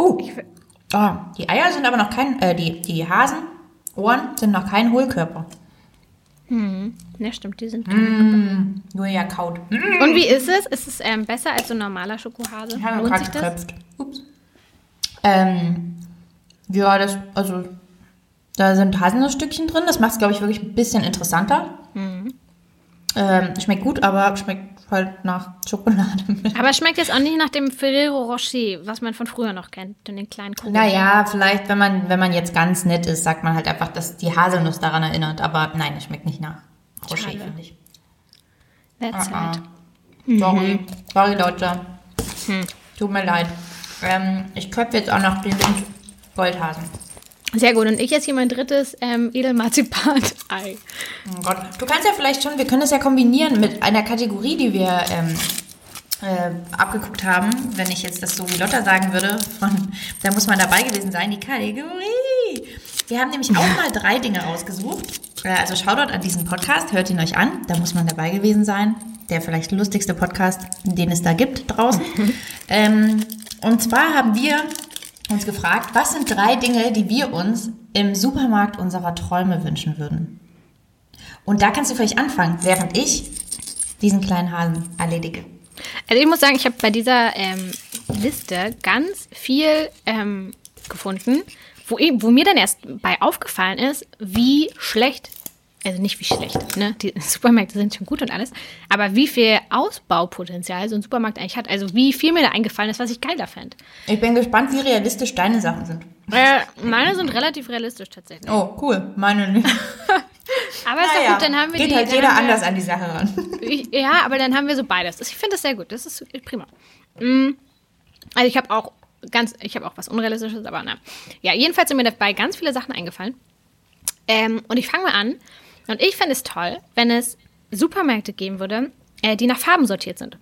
Oh. oh, die Eier sind aber noch kein... Äh, die, die Hasenohren sind noch kein Hohlkörper. Hm, ja stimmt, die sind mm, Julia kaut. Mm. Und wie ist es? Ist es ähm, besser als so ein normaler Schokohase? Ich habe gerade geköpft. Ups. Ähm, ja, das, also da sind Haselnussstückchen drin. Das macht es, glaube ich, wirklich ein bisschen interessanter. Mhm. Ähm, schmeckt gut, aber schmeckt halt nach Schokolade. Aber schmeckt jetzt auch nicht nach dem Ferrero Rocher, was man von früher noch kennt, den kleinen Kugeln. Naja, vielleicht, wenn man, wenn man jetzt ganz nett ist, sagt man halt einfach, dass die Haselnuss daran erinnert. Aber nein, es schmeckt nicht nach Rocher, finde ich. That's uh -uh. Mhm. Sorry. Sorry, Leute. Hm. Tut mir leid. Ähm, ich köpfe jetzt auch noch den Goldhasen. Sehr gut. Und ich jetzt hier mein drittes ähm, Edelmarzipan-Ei. Oh Gott. Du kannst ja vielleicht schon, wir können das ja kombinieren mit einer Kategorie, die wir ähm, äh, abgeguckt haben. Wenn ich jetzt das so wie Lotta sagen würde, von, da muss man dabei gewesen sein, die Kategorie. Wir haben nämlich auch mal drei Dinge rausgesucht. Äh, also Shoutout an diesen Podcast, hört ihn euch an. Da muss man dabei gewesen sein. Der vielleicht lustigste Podcast, den es da gibt draußen. ähm, und zwar haben wir uns gefragt, was sind drei Dinge, die wir uns im Supermarkt unserer Träume wünschen würden? Und da kannst du vielleicht anfangen, während ich diesen kleinen Hasen erledige. Also ich muss sagen, ich habe bei dieser ähm, Liste ganz viel ähm, gefunden, wo, wo mir dann erst bei aufgefallen ist, wie schlecht also nicht wie schlecht, ne? Die Supermärkte sind schon gut und alles, aber wie viel Ausbaupotenzial so ein Supermarkt eigentlich hat. Also wie viel mir da eingefallen ist, was ich geiler fände. Ich bin gespannt, wie realistisch deine Sachen sind. Äh, meine sind relativ realistisch tatsächlich. Oh, cool. Meine nicht. aber ist doch gut, dann haben wir Geht die, halt jeder wir, anders an die Sache ran. Ich, ja, aber dann haben wir so beides. Ich finde das sehr gut. Das ist prima. Mm, also ich habe auch ganz, ich habe auch was Unrealistisches, aber na. Ja, jedenfalls sind mir dabei ganz viele Sachen eingefallen. Ähm, und ich fange mal an und ich fände es toll, wenn es Supermärkte geben würde, äh, die nach Farben sortiert sind.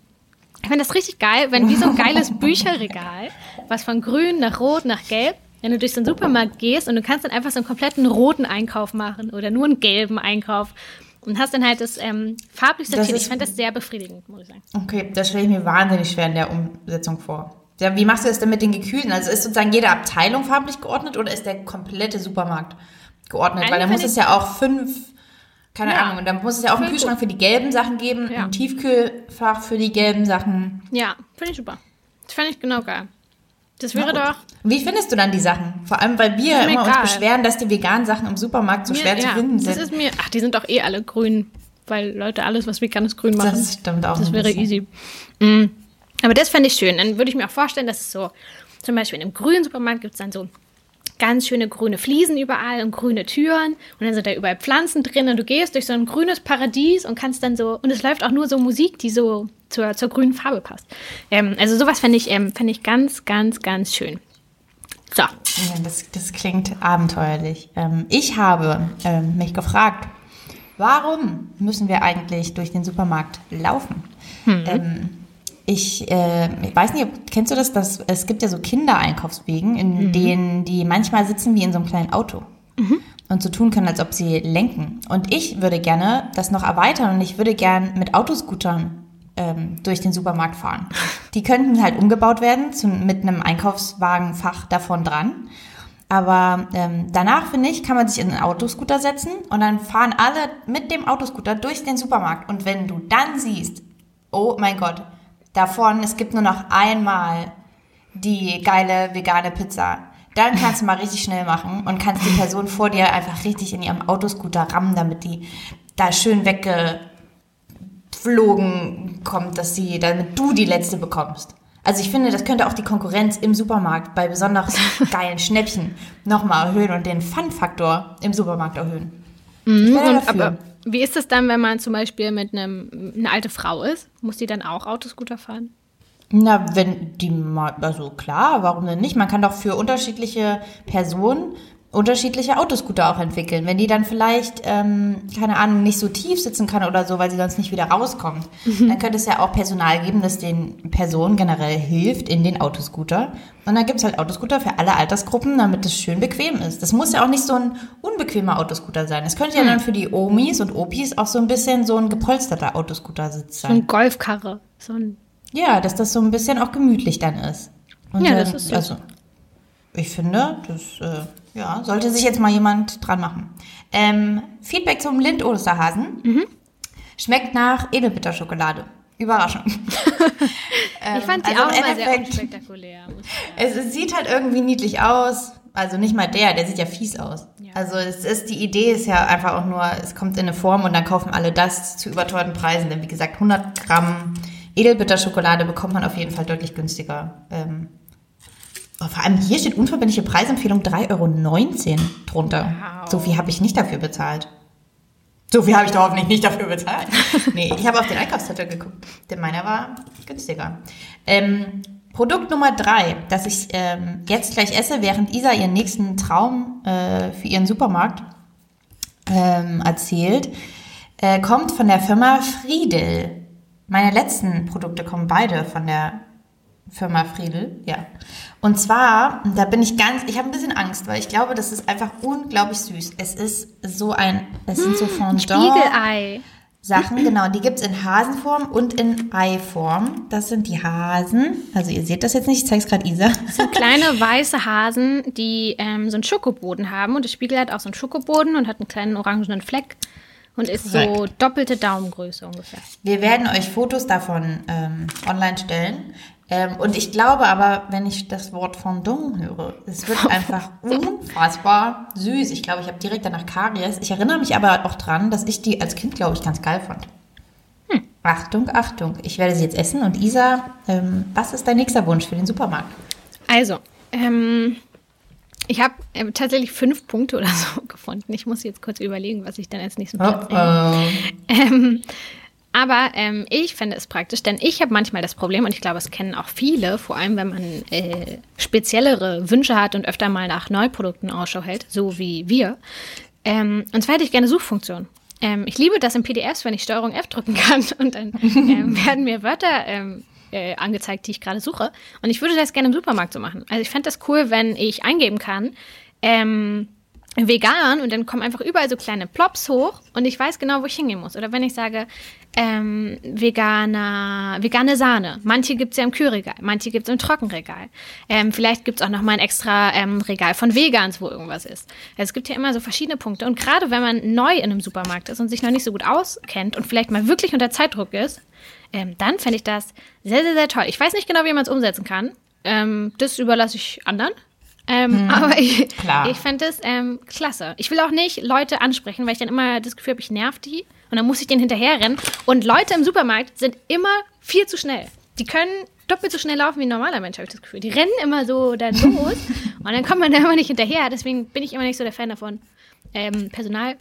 Ich fände das richtig geil, wenn wie so ein geiles Bücherregal, was von grün nach rot nach gelb, wenn du durch so einen Supermarkt gehst und du kannst dann einfach so einen kompletten roten Einkauf machen oder nur einen gelben Einkauf und hast dann halt das ähm, farblich sortiert. Ich fände das sehr befriedigend, muss ich sagen. Okay, das stelle ich mir wahnsinnig schwer in der Umsetzung vor. Ja, wie machst du das denn mit den Gekühlten? Also ist sozusagen jede Abteilung farblich geordnet oder ist der komplette Supermarkt geordnet? Eigentlich Weil da muss es ja auch fünf keine ja. Ahnung. Und dann muss es ja auch einen Kühlschrank gut. für die gelben Sachen geben, ja. ein Tiefkühlfach für die gelben Sachen. Ja, finde ich super. Das fände ich genau geil. Das wäre doch. Wie findest du dann die Sachen? Vor allem, weil wir immer egal. uns beschweren, dass die veganen Sachen im Supermarkt so mir, schwer ja, zu finden sind. Das ist mir, ach, die sind doch eh alle grün, weil Leute alles, was veganes grün machen. Das stimmt auch. Das wäre easy. Mhm. Aber das fände ich schön. Dann würde ich mir auch vorstellen, dass es so, zum Beispiel in einem grünen Supermarkt gibt es dann so ganz schöne grüne Fliesen überall und grüne Türen und dann sind da überall Pflanzen drin und du gehst durch so ein grünes Paradies und kannst dann so, und es läuft auch nur so Musik, die so zur, zur grünen Farbe passt. Ähm, also sowas fände ich, ähm, fänd ich ganz, ganz, ganz schön. So. Ja, das, das klingt abenteuerlich. Ähm, ich habe ähm, mich gefragt, Warum müssen wir eigentlich durch den Supermarkt laufen? Hm. Ich, äh, ich weiß nicht, kennst du das? Dass, es gibt ja so Kindereinkaufswegen, in mhm. denen die manchmal sitzen wie in so einem kleinen Auto. Mhm. Und so tun können, als ob sie lenken. Und ich würde gerne das noch erweitern und ich würde gerne mit Autoscootern ähm, durch den Supermarkt fahren. Die könnten halt umgebaut werden zu, mit einem Einkaufswagenfach davon dran. Aber ähm, danach, finde ich, kann man sich in einen Autoscooter setzen und dann fahren alle mit dem Autoscooter durch den Supermarkt. Und wenn du dann siehst, oh mein Gott, davon, es gibt nur noch einmal die geile vegane Pizza, dann kannst du mal richtig schnell machen und kannst die Person vor dir einfach richtig in ihrem Autoscooter rammen, damit die da schön weggeflogen kommt, dass sie, damit du die letzte bekommst. Also ich finde, das könnte auch die Konkurrenz im Supermarkt bei besonders geilen Schnäppchen nochmal erhöhen und den Fun-Faktor im Supermarkt erhöhen. Mhm, und, aber wie ist das dann, wenn man zum Beispiel mit einem eine alte Frau ist? Muss die dann auch Autoscooter fahren? Na, wenn die mal, also klar, warum denn nicht? Man kann doch für unterschiedliche Personen unterschiedliche Autoscooter auch entwickeln. Wenn die dann vielleicht, ähm, keine Ahnung, nicht so tief sitzen kann oder so, weil sie sonst nicht wieder rauskommt, mhm. dann könnte es ja auch Personal geben, das den Personen generell hilft in den Autoscooter. Und dann gibt es halt Autoscooter für alle Altersgruppen, damit es schön bequem ist. Das muss ja auch nicht so ein unbequemer Autoscooter sein. Es könnte ja mhm. dann für die Omis und Opis auch so ein bisschen so ein gepolsterter Autoscooter-Sitz sein. So ein Golfkarre. So ein ja, dass das so ein bisschen auch gemütlich dann ist. Und ja, das ist so. Also, ich finde, das äh, ja, sollte sich jetzt mal jemand dran machen. Ähm, Feedback zum Lind-Osterhasen. Mhm. Schmeckt nach Edelbitterschokolade. Überraschung. ich fand sie also auch immer sehr unspektakulär. Es, es, sieht halt irgendwie niedlich aus. Also nicht mal der, der sieht ja fies aus. Ja. Also es ist, die Idee ist ja einfach auch nur, es kommt in eine Form und dann kaufen alle das zu überteuerten Preisen. Denn wie gesagt, 100 Gramm Edelbitterschokolade bekommt man auf jeden Fall deutlich günstiger. Ähm, vor allem hier steht unverbindliche Preisempfehlung 3,19 Euro drunter. Wow. So viel habe ich nicht dafür bezahlt. So viel habe ich doch hoffentlich nicht dafür bezahlt. nee, ich habe auf den Einkaufszettel geguckt, denn meiner war günstiger. Ähm, Produkt Nummer drei, das ich ähm, jetzt gleich esse, während Isa ihren nächsten Traum äh, für ihren Supermarkt ähm, erzählt, äh, kommt von der Firma Friedel. Meine letzten Produkte kommen beide von der Firma Friedel, ja. Und zwar, da bin ich ganz, ich habe ein bisschen Angst, weil ich glaube, das ist einfach unglaublich süß. Es ist so ein, es sind so Fondant. Spiegelei. Sachen, genau, die gibt es in Hasenform und in Eiform. Das sind die Hasen. Also ihr seht das jetzt nicht, ich zeige es gerade Isa. Das sind kleine weiße Hasen, die ähm, so einen Schokoboden haben. Und das Spiegel hat auch so einen Schokoboden und hat einen kleinen orangenen Fleck und ist Korrekt. so doppelte Daumengröße ungefähr. Wir werden euch Fotos davon ähm, online stellen. Ähm, und ich glaube aber, wenn ich das Wort Fondant höre, es wird einfach unfassbar süß. Ich glaube, ich habe direkt danach Karies. Ich erinnere mich aber auch dran, dass ich die als Kind, glaube ich, ganz geil fand. Hm. Achtung, Achtung. Ich werde sie jetzt essen. Und Isa, ähm, was ist dein nächster Wunsch für den Supermarkt? Also, ähm, ich habe äh, tatsächlich fünf Punkte oder so gefunden. Ich muss jetzt kurz überlegen, was ich dann als nächsten Platz oh, oh. Ähm, aber ähm, ich finde es praktisch, denn ich habe manchmal das Problem, und ich glaube, es kennen auch viele, vor allem wenn man äh, speziellere Wünsche hat und öfter mal nach Neuprodukten Ausschau hält, so wie wir. Ähm, und zwar hätte ich gerne Suchfunktion. Ähm, ich liebe das in PDFs, wenn ich Steuerung F drücken kann und dann ähm, werden mir Wörter ähm, äh, angezeigt, die ich gerade suche. Und ich würde das gerne im Supermarkt so machen. Also ich fände das cool, wenn ich eingeben kann, ähm, vegan und dann kommen einfach überall so kleine Plops hoch und ich weiß genau, wo ich hingehen muss. Oder wenn ich sage, ähm, veganer, vegane Sahne. Manche gibt es ja im Kühlregal, manche gibt es im Trockenregal. Ähm, vielleicht gibt es auch noch mal ein extra ähm, Regal von Vegans, wo irgendwas ist. Also es gibt ja immer so verschiedene Punkte. Und gerade wenn man neu in einem Supermarkt ist und sich noch nicht so gut auskennt und vielleicht mal wirklich unter Zeitdruck ist, ähm, dann fände ich das sehr, sehr, sehr toll. Ich weiß nicht genau, wie man es umsetzen kann. Ähm, das überlasse ich anderen. Ähm, hm, aber ich, ich fände es ähm, klasse. Ich will auch nicht Leute ansprechen, weil ich dann immer das Gefühl habe, ich nerv die. Und dann muss ich denen hinterherrennen. Und Leute im Supermarkt sind immer viel zu schnell. Die können doppelt so schnell laufen wie ein normaler Mensch, habe ich das Gefühl. Die rennen immer so dann los. und dann kommt man da immer nicht hinterher. Deswegen bin ich immer nicht so der Fan davon, ähm, Personal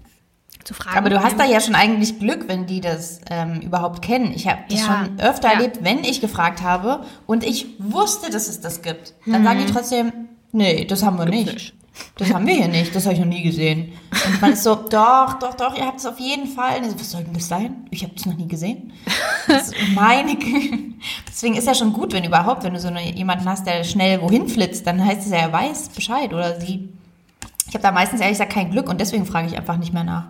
zu fragen. Aber du hast da ja schon eigentlich Glück, wenn die das ähm, überhaupt kennen. Ich habe das ja. schon öfter ja. erlebt, wenn ich gefragt habe und ich wusste, dass es das gibt. Dann mhm. sagen die trotzdem, Nee, das haben wir nicht. nicht. Das haben wir hier nicht, das habe ich noch nie gesehen. Und man ist so, doch, doch, doch, ihr habt es auf jeden Fall. So, was soll denn das sein? Ich habe es noch nie gesehen. Das meine Deswegen ist ja schon gut, wenn überhaupt, wenn du so eine, jemanden hast, der schnell wohin flitzt, dann heißt es ja, er weiß Bescheid oder sie. Ich habe da meistens ehrlich gesagt kein Glück und deswegen frage ich einfach nicht mehr nach.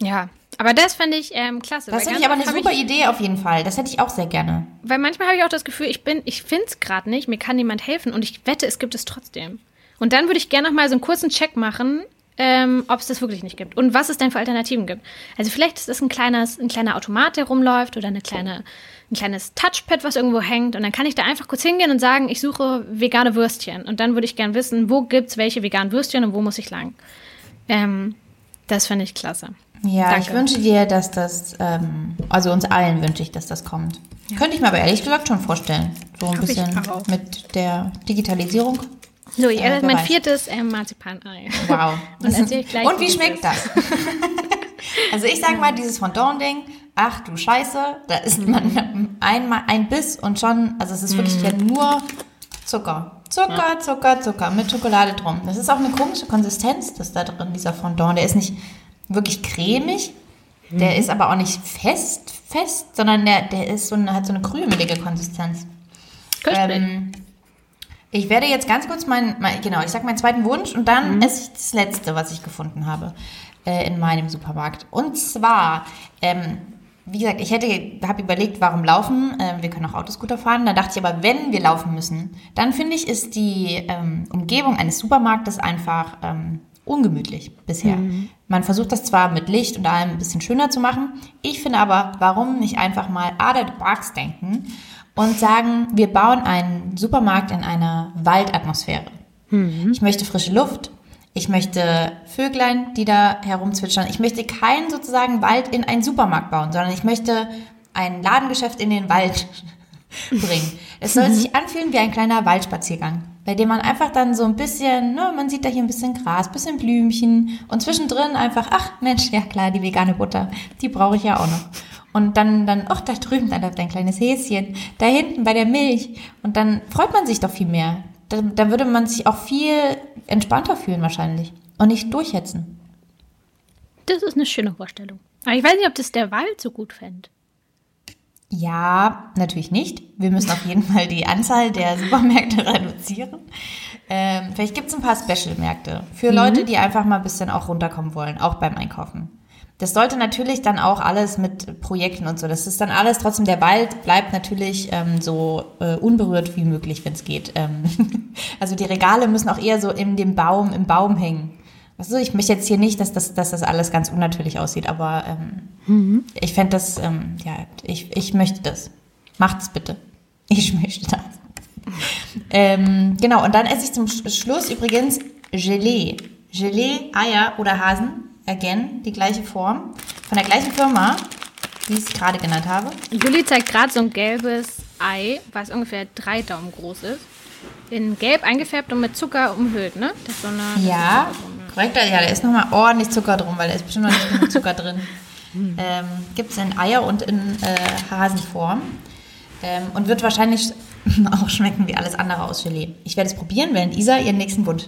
Ja, aber das fände ich ähm, klasse. Das finde ich aber eine super ich, Idee auf jeden Fall. Das hätte ich auch sehr gerne. Weil manchmal habe ich auch das Gefühl, ich bin, ich finde es gerade nicht, mir kann niemand helfen und ich wette, es gibt es trotzdem. Und dann würde ich gerne noch mal so einen kurzen Check machen, ähm, ob es das wirklich nicht gibt und was es denn für Alternativen gibt. Also vielleicht ist es ein, kleines, ein kleiner Automat, der rumläuft oder eine kleine, ein kleines Touchpad, was irgendwo hängt. Und dann kann ich da einfach kurz hingehen und sagen, ich suche vegane Würstchen. Und dann würde ich gerne wissen, wo gibt es welche veganen Würstchen und wo muss ich lang. Ähm, das finde ich klasse. Ja, Danke. ich wünsche dir, dass das, ähm, also uns allen wünsche ich, dass das kommt. Ja. Könnte ich mir aber ehrlich gesagt schon vorstellen. So ein Hab bisschen mit der Digitalisierung. So, ich äh, mein viertes äh, Marzipanei. Wow. Und, Und wie schmeckt das? also ich sage mal, dieses Fondant-Ding, ach du Scheiße, da isst mhm. man einmal ein Biss und schon, also es ist wirklich ja mhm. nur Zucker. Zucker, ja. Zucker, Zucker mit Schokolade drum. Das ist auch eine komische Konsistenz, das da drin, dieser Fondant. Der ist nicht wirklich cremig, der mhm. ist aber auch nicht fest, fest, sondern der, der ist so eine, hat so eine krümelige Konsistenz. Ähm, ich werde jetzt ganz kurz meinen, mein, genau, ich sag meinen zweiten Wunsch und dann mhm. esse ich das letzte, was ich gefunden habe äh, in meinem Supermarkt. Und zwar, ähm, wie gesagt, ich hätte, habe überlegt, warum laufen? Äh, wir können auch Autoscooter fahren. Da dachte ich aber, wenn wir laufen müssen, dann finde ich, ist die ähm, Umgebung eines Supermarktes einfach ähm, ungemütlich bisher. Mhm. Man versucht das zwar mit Licht und allem ein bisschen schöner zu machen. Ich finde aber, warum nicht einfach mal out of the box denken und sagen, wir bauen einen Supermarkt in einer Waldatmosphäre. Mhm. Ich möchte frische Luft. Ich möchte Vöglein, die da herumzwitschern. Ich möchte keinen sozusagen Wald in einen Supermarkt bauen, sondern ich möchte ein Ladengeschäft in den Wald bringen. Es soll mhm. sich anfühlen wie ein kleiner Waldspaziergang, bei dem man einfach dann so ein bisschen, ne, man sieht da hier ein bisschen Gras, bisschen Blümchen und zwischendrin einfach, ach Mensch, ja klar, die vegane Butter, die brauche ich ja auch noch. Und dann, dann, ach, da drüben, da läuft ein kleines Häschen. Da hinten bei der Milch. Und dann freut man sich doch viel mehr. Da, da würde man sich auch viel entspannter fühlen wahrscheinlich. Und nicht durchhetzen. Das ist eine schöne Vorstellung. Aber ich weiß nicht, ob das der Wald so gut fände. Ja, natürlich nicht. Wir müssen auf jeden Fall die Anzahl der Supermärkte reduzieren. Ähm, vielleicht gibt es ein paar Special-Märkte für mhm. Leute, die einfach mal ein bisschen auch runterkommen wollen, auch beim Einkaufen. Das sollte natürlich dann auch alles mit Projekten und so. Das ist dann alles trotzdem, der Wald bleibt natürlich ähm, so äh, unberührt wie möglich, wenn es geht. Ähm also die Regale müssen auch eher so in dem Baum, im Baum hängen. Also ich möchte jetzt hier nicht, dass das, dass das alles ganz unnatürlich aussieht, aber ähm, mhm. ich fände das, ähm, ja, ich, ich möchte das. Macht's bitte. Ich möchte das. ähm, genau, und dann esse ich zum Schluss übrigens Gelee. Gelee, Eier oder Hasen Again, die gleiche Form. Von der gleichen Firma, die ich gerade genannt habe. Juli zeigt gerade so ein gelbes Ei, was ungefähr drei Daumen groß ist. In gelb eingefärbt und mit Zucker umhüllt, ne? Das ist so eine, ja, korrekt. Ja, da ist nochmal ordentlich Zucker drum, weil da ist bestimmt noch nicht genug Zucker drin. Ähm, Gibt es in Eier und in äh, Hasenform. Ähm, und wird wahrscheinlich auch schmecken wie alles andere aus Gelee. Ich werde es probieren, während Isa ihren nächsten Wunsch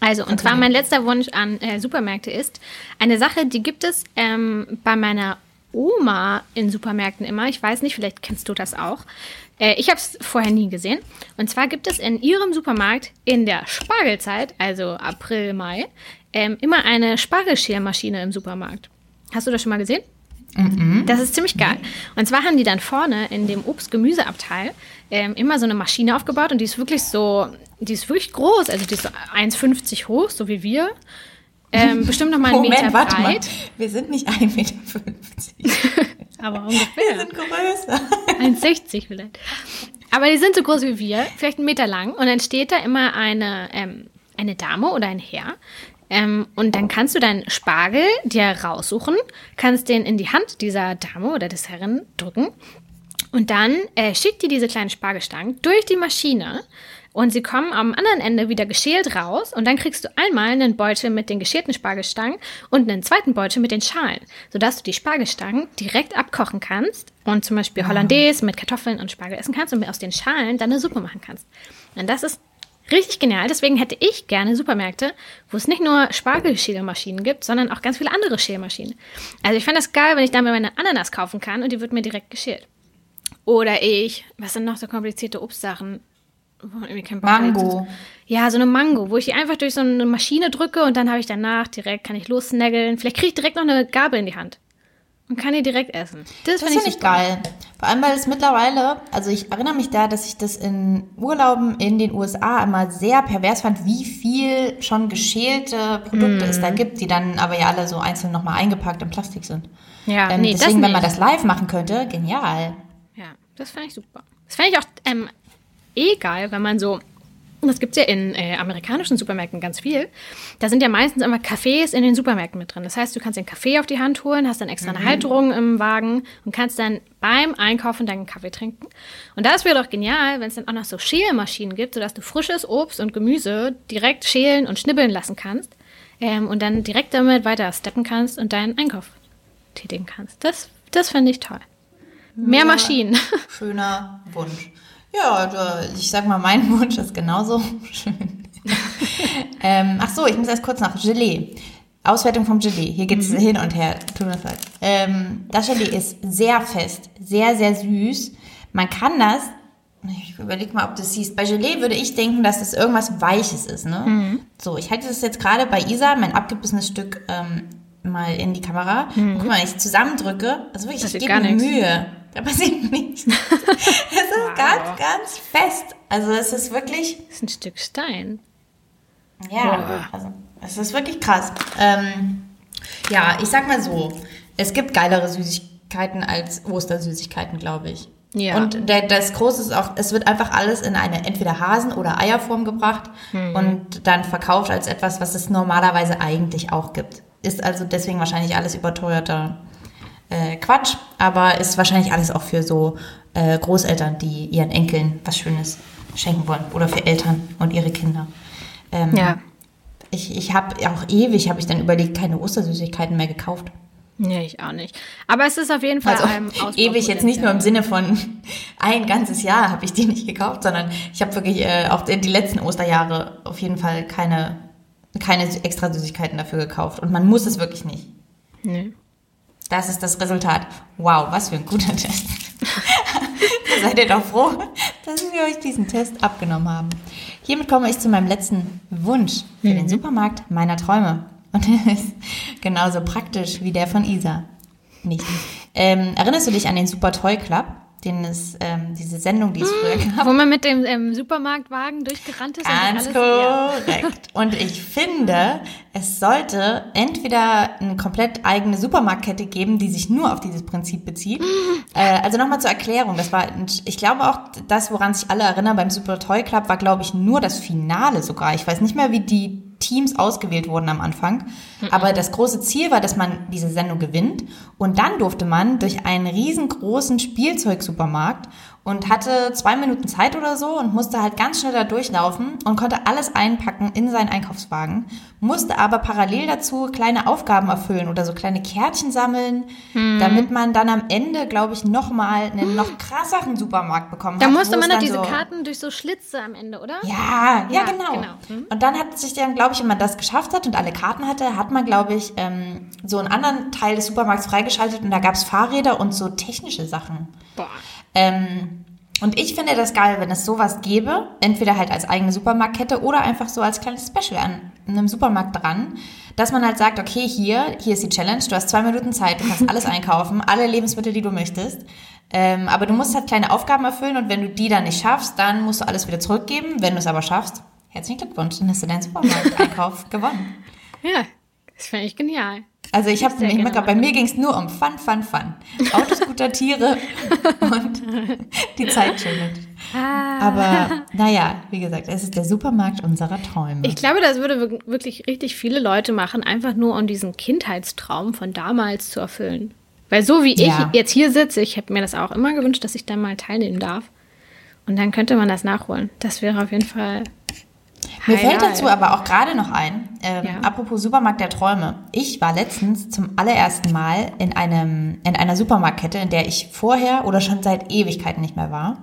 also, und zwar mein letzter Wunsch an äh, Supermärkte ist eine Sache, die gibt es ähm, bei meiner Oma in Supermärkten immer. Ich weiß nicht, vielleicht kennst du das auch. Äh, ich habe es vorher nie gesehen. Und zwar gibt es in ihrem Supermarkt in der Spargelzeit, also April, Mai, ähm, immer eine Spargelschermaschine im Supermarkt. Hast du das schon mal gesehen? Mhm. Das ist ziemlich geil. Und zwar haben die dann vorne in dem Obst-Gemüseabteil ähm, immer so eine Maschine aufgebaut und die ist wirklich so, die ist wirklich groß. Also die ist so 1,50 hoch, so wie wir. Ähm, bestimmt noch mal einen Moment, Meter warte breit. Mal. Wir sind nicht 1,50 Meter. Aber ungefähr. Wir sind größer. 1,60 vielleicht. Aber die sind so groß wie wir, vielleicht einen Meter lang. Und dann steht da immer eine, ähm, eine Dame oder ein Herr, ähm, und dann kannst du deinen Spargel dir raussuchen, kannst den in die Hand dieser Dame oder des Herren drücken. Und dann äh, schickt die diese kleinen Spargelstangen durch die Maschine und sie kommen am anderen Ende wieder geschält raus und dann kriegst du einmal einen Beutel mit den geschälten Spargelstangen und einen zweiten Beutel mit den Schalen, sodass du die Spargelstangen direkt abkochen kannst und zum Beispiel Hollandaise mit Kartoffeln und Spargel essen kannst und aus den Schalen dann eine Suppe machen kannst. Und das ist Richtig genial. Deswegen hätte ich gerne Supermärkte, wo es nicht nur Spargelschälmaschinen gibt, sondern auch ganz viele andere Schälmaschinen. Also ich fände das geil, wenn ich da mir meine Ananas kaufen kann und die wird mir direkt geschält. Oder ich, was sind noch so komplizierte Obstsachen? Mango. Ja, so eine Mango, wo ich die einfach durch so eine Maschine drücke und dann habe ich danach direkt, kann ich lossnaggeln. Vielleicht kriege ich direkt noch eine Gabel in die Hand und kann die direkt essen. Das, das finde ich geil. Vor allem, weil es mittlerweile, also ich erinnere mich da, dass ich das in Urlauben in den USA immer sehr pervers fand, wie viel schon geschälte Produkte mm. es da mm. gibt, die dann aber ja alle so einzeln nochmal eingepackt in Plastik sind. Ja, ähm, nee, deswegen, wenn man das live machen könnte, genial. Ja, das fand ich super. Das fand ich auch ähm, eh geil, wenn man so das gibt es ja in äh, amerikanischen Supermärkten ganz viel. Da sind ja meistens immer Kaffees in den Supermärkten mit drin. Das heißt, du kannst den Kaffee auf die Hand holen, hast dann extra eine mhm. Halterung im Wagen und kannst dann beim Einkaufen deinen Kaffee trinken. Und das wäre doch genial, wenn es dann auch noch so Schälmaschinen gibt, sodass du frisches Obst und Gemüse direkt schälen und schnibbeln lassen kannst ähm, und dann direkt damit weiter steppen kannst und deinen Einkauf tätigen kannst. Das, das finde ich toll. Mehr ja, Maschinen. Schöner Wunsch. Ja, also ich sag mal, mein Wunsch ist genauso schön. ähm, ach so, ich muss erst kurz nach Gelee. Auswertung vom Gelee. Hier geht es mhm. hin und her. Tut mir leid. Ähm, das Gelee ist sehr fest, sehr, sehr süß. Man kann das, ich überlege mal, ob du das siehst. Bei Gelee würde ich denken, dass das irgendwas Weiches ist. Ne? Mhm. So, ich halte das jetzt gerade bei Isa, mein abgebissenes Stück, ähm, mal in die Kamera. Mhm. Guck mal, wenn ich zusammendrücke, also wirklich, das ich gebe mir Mühe. Da passiert nichts. es ist wow. ganz, ganz fest. Also es ist wirklich. Es ist ein Stück Stein. Ja, wow. also es ist wirklich krass. Ähm, ja, ich sag mal so, es gibt geilere Süßigkeiten als Ostersüßigkeiten, glaube ich. Ja. Und der, das Große ist auch, es wird einfach alles in eine entweder Hasen- oder Eierform gebracht mhm. und dann verkauft als etwas, was es normalerweise eigentlich auch gibt. Ist also deswegen wahrscheinlich alles überteuerter äh, Quatsch, aber ist wahrscheinlich alles auch für so äh, Großeltern, die ihren Enkeln was Schönes schenken wollen oder für Eltern und ihre Kinder. Ähm, ja. Ich, ich habe auch ewig, habe ich dann überlegt, keine Ostersüßigkeiten mehr gekauft. Nee, ich auch nicht. Aber es ist auf jeden Fall also, ewig jetzt nicht nur im Sinne von ein ganzes Jahr habe ich die nicht gekauft, sondern ich habe wirklich äh, auch die letzten Osterjahre auf jeden Fall keine keine extra Süßigkeiten dafür gekauft und man muss es wirklich nicht. Nee. Das ist das Resultat. Wow, was für ein guter Test. Seid ihr doch froh, dass wir euch diesen Test abgenommen haben. Hiermit komme ich zu meinem letzten Wunsch für mhm. den Supermarkt meiner Träume. Und er ist genauso praktisch wie der von Isa. Nicht. Ähm, erinnerst du dich an den Super Toy Club? Den ist ähm, diese Sendung, die es früher hm, gab. Wo man mit dem ähm, Supermarktwagen durchgerannt ist. Ganz und alles, korrekt. Ja. Und ich finde, es sollte entweder eine komplett eigene Supermarktkette geben, die sich nur auf dieses Prinzip bezieht. äh, also nochmal zur Erklärung. Das war, ich glaube auch, das, woran sich alle erinnern beim Super Toy Club, war, glaube ich, nur das Finale sogar. Ich weiß nicht mehr, wie die Teams ausgewählt wurden am Anfang. Mhm. Aber das große Ziel war, dass man diese Sendung gewinnt. Und dann durfte man durch einen riesengroßen Spielzeugsupermarkt und hatte zwei Minuten Zeit oder so und musste halt ganz schnell da durchlaufen und konnte alles einpacken in seinen Einkaufswagen, musste aber parallel dazu kleine Aufgaben erfüllen oder so kleine Kärtchen sammeln, hm. damit man dann am Ende, glaube ich, nochmal einen noch krasseren Supermarkt bekommen da hat. Da musste man dann diese so Karten durch so Schlitze am Ende, oder? Ja, ja, ja genau. genau. Hm. Und dann hat sich dann, glaube ich, wenn man das geschafft hat und alle Karten hatte, hat man, glaube ich, ähm, so einen anderen Teil des Supermarkts freigeschaltet und da gab es Fahrräder und so technische Sachen. Boah. Ähm, und ich finde das geil, wenn es sowas gäbe, entweder halt als eigene Supermarktkette oder einfach so als kleines Special an einem Supermarkt dran, dass man halt sagt, okay, hier, hier ist die Challenge, du hast zwei Minuten Zeit, du kannst alles einkaufen, alle Lebensmittel, die du möchtest. Ähm, aber du musst halt kleine Aufgaben erfüllen und wenn du die dann nicht schaffst, dann musst du alles wieder zurückgeben. Wenn du es aber schaffst, herzlichen Glückwunsch, dann hast du deinen Supermarkteinkauf gewonnen. Ja, das finde ich genial. Also ich habe mich immer bei mir ging es nur um Fun, Fun, Fun. Autoscooter, Tiere und die Zeit-Challenge. Ah. Aber naja, wie gesagt, es ist der Supermarkt unserer Träume. Ich glaube, das würde wirklich richtig viele Leute machen, einfach nur um diesen Kindheitstraum von damals zu erfüllen. Weil so wie ja. ich jetzt hier sitze, ich habe mir das auch immer gewünscht, dass ich da mal teilnehmen darf. Und dann könnte man das nachholen. Das wäre auf jeden Fall mir fällt dazu aber auch gerade noch ein, ähm, ja. apropos Supermarkt der Träume. Ich war letztens zum allerersten Mal in einem in einer Supermarktkette, in der ich vorher oder schon seit Ewigkeiten nicht mehr war.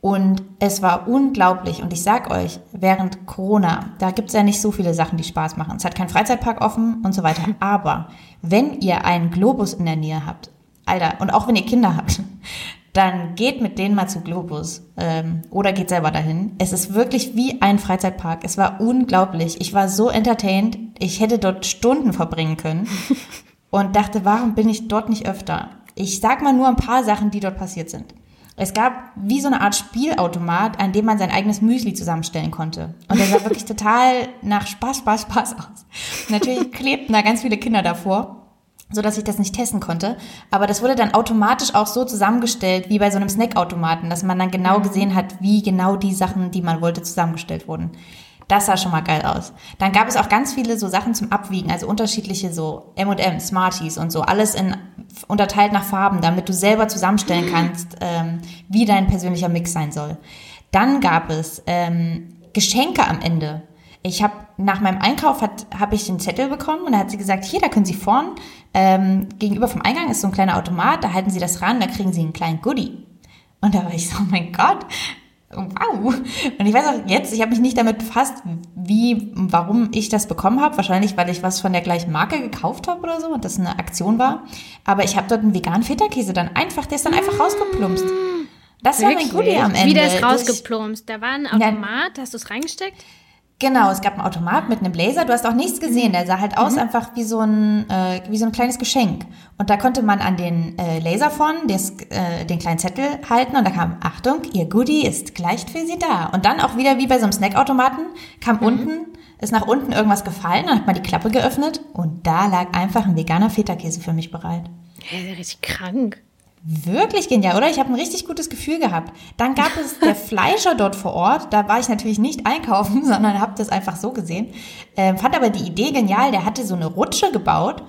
Und es war unglaublich. Und ich sag euch, während Corona, da gibt's ja nicht so viele Sachen, die Spaß machen. Es hat kein Freizeitpark offen und so weiter. Aber wenn ihr einen Globus in der Nähe habt, Alter, und auch wenn ihr Kinder habt, dann geht mit denen mal zu Globus ähm, oder geht selber dahin. Es ist wirklich wie ein Freizeitpark. Es war unglaublich. Ich war so entertained. Ich hätte dort Stunden verbringen können und dachte, warum bin ich dort nicht öfter? Ich sag mal nur ein paar Sachen, die dort passiert sind. Es gab wie so eine Art Spielautomat, an dem man sein eigenes Müsli zusammenstellen konnte. Und der sah wirklich total nach Spaß, Spaß, Spaß aus. Natürlich klebten da ganz viele Kinder davor so dass ich das nicht testen konnte. Aber das wurde dann automatisch auch so zusammengestellt, wie bei so einem Snackautomaten, dass man dann genau mhm. gesehen hat, wie genau die Sachen, die man wollte, zusammengestellt wurden. Das sah schon mal geil aus. Dann gab es auch ganz viele so Sachen zum Abwiegen, also unterschiedliche so M&M, Smarties und so, alles in unterteilt nach Farben, damit du selber zusammenstellen kannst, ähm, wie dein persönlicher Mix sein soll. Dann gab es ähm, Geschenke am Ende. Ich habe nach meinem Einkauf hat habe ich den Zettel bekommen und da hat sie gesagt, hier, da können Sie vorn ähm, gegenüber vom Eingang ist so ein kleiner Automat, da halten Sie das ran, da kriegen Sie einen kleinen Goodie. Und da war ich so, oh mein Gott, wow. Und ich weiß auch jetzt, ich habe mich nicht damit befasst, wie, warum ich das bekommen habe. Wahrscheinlich, weil ich was von der gleichen Marke gekauft habe oder so und das eine Aktion war. Aber ich habe dort einen veganen Feta-Käse dann einfach, der ist dann einfach rausgeplumpst. Das Wirklich? war mein Goodie am Ende. Wie der ist rausgeplumpst? Da war ein Automat, hast du es reingesteckt? Genau, es gab einen Automat mit einem Blazer. Du hast auch nichts gesehen. Der sah halt aus mhm. einfach wie so ein äh, wie so ein kleines Geschenk. Und da konnte man an den äh, Laser von des, äh, den kleinen Zettel halten und da kam Achtung, Ihr Goodie ist gleich für Sie da. Und dann auch wieder wie bei so einem Snackautomaten kam mhm. unten ist nach unten irgendwas gefallen, dann hat man die Klappe geöffnet und da lag einfach ein veganer Feta-Käse für mich bereit. Ja, der ist richtig krank. Wirklich genial, oder? Ich habe ein richtig gutes Gefühl gehabt. Dann gab es der Fleischer dort vor Ort. Da war ich natürlich nicht einkaufen, sondern habe das einfach so gesehen. Ähm, fand aber die Idee genial. Der hatte so eine Rutsche gebaut,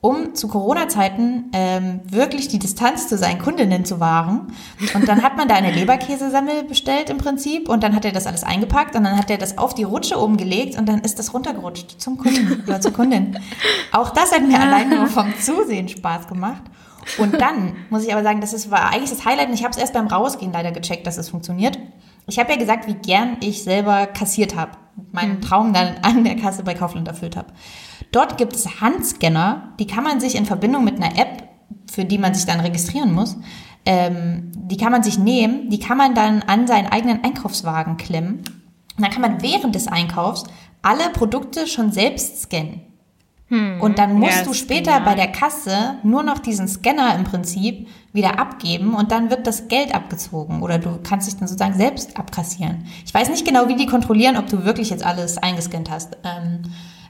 um zu Corona-Zeiten ähm, wirklich die Distanz zu seinen Kundinnen zu wahren. Und dann hat man da eine Leberkäsesemmel bestellt im Prinzip und dann hat er das alles eingepackt und dann hat er das auf die Rutsche oben gelegt und dann ist das runtergerutscht zum Kunden oder zur Kundin. Auch das hat mir allein nur vom Zusehen Spaß gemacht. Und dann muss ich aber sagen, das ist, war eigentlich das Highlight und ich habe es erst beim Rausgehen leider gecheckt, dass es funktioniert. Ich habe ja gesagt, wie gern ich selber kassiert habe, meinen mhm. Traum dann an der Kasse bei Kaufland erfüllt habe. Dort gibt es Handscanner, die kann man sich in Verbindung mit einer App, für die man sich dann registrieren muss, ähm, die kann man sich nehmen, die kann man dann an seinen eigenen Einkaufswagen klemmen. Und dann kann man während des Einkaufs alle Produkte schon selbst scannen. Hm. Und dann musst ja, du später bei der Kasse nur noch diesen Scanner im Prinzip wieder abgeben und dann wird das Geld abgezogen oder du kannst dich dann sozusagen selbst abkassieren. Ich weiß nicht genau, wie die kontrollieren, ob du wirklich jetzt alles eingescannt hast. Ähm,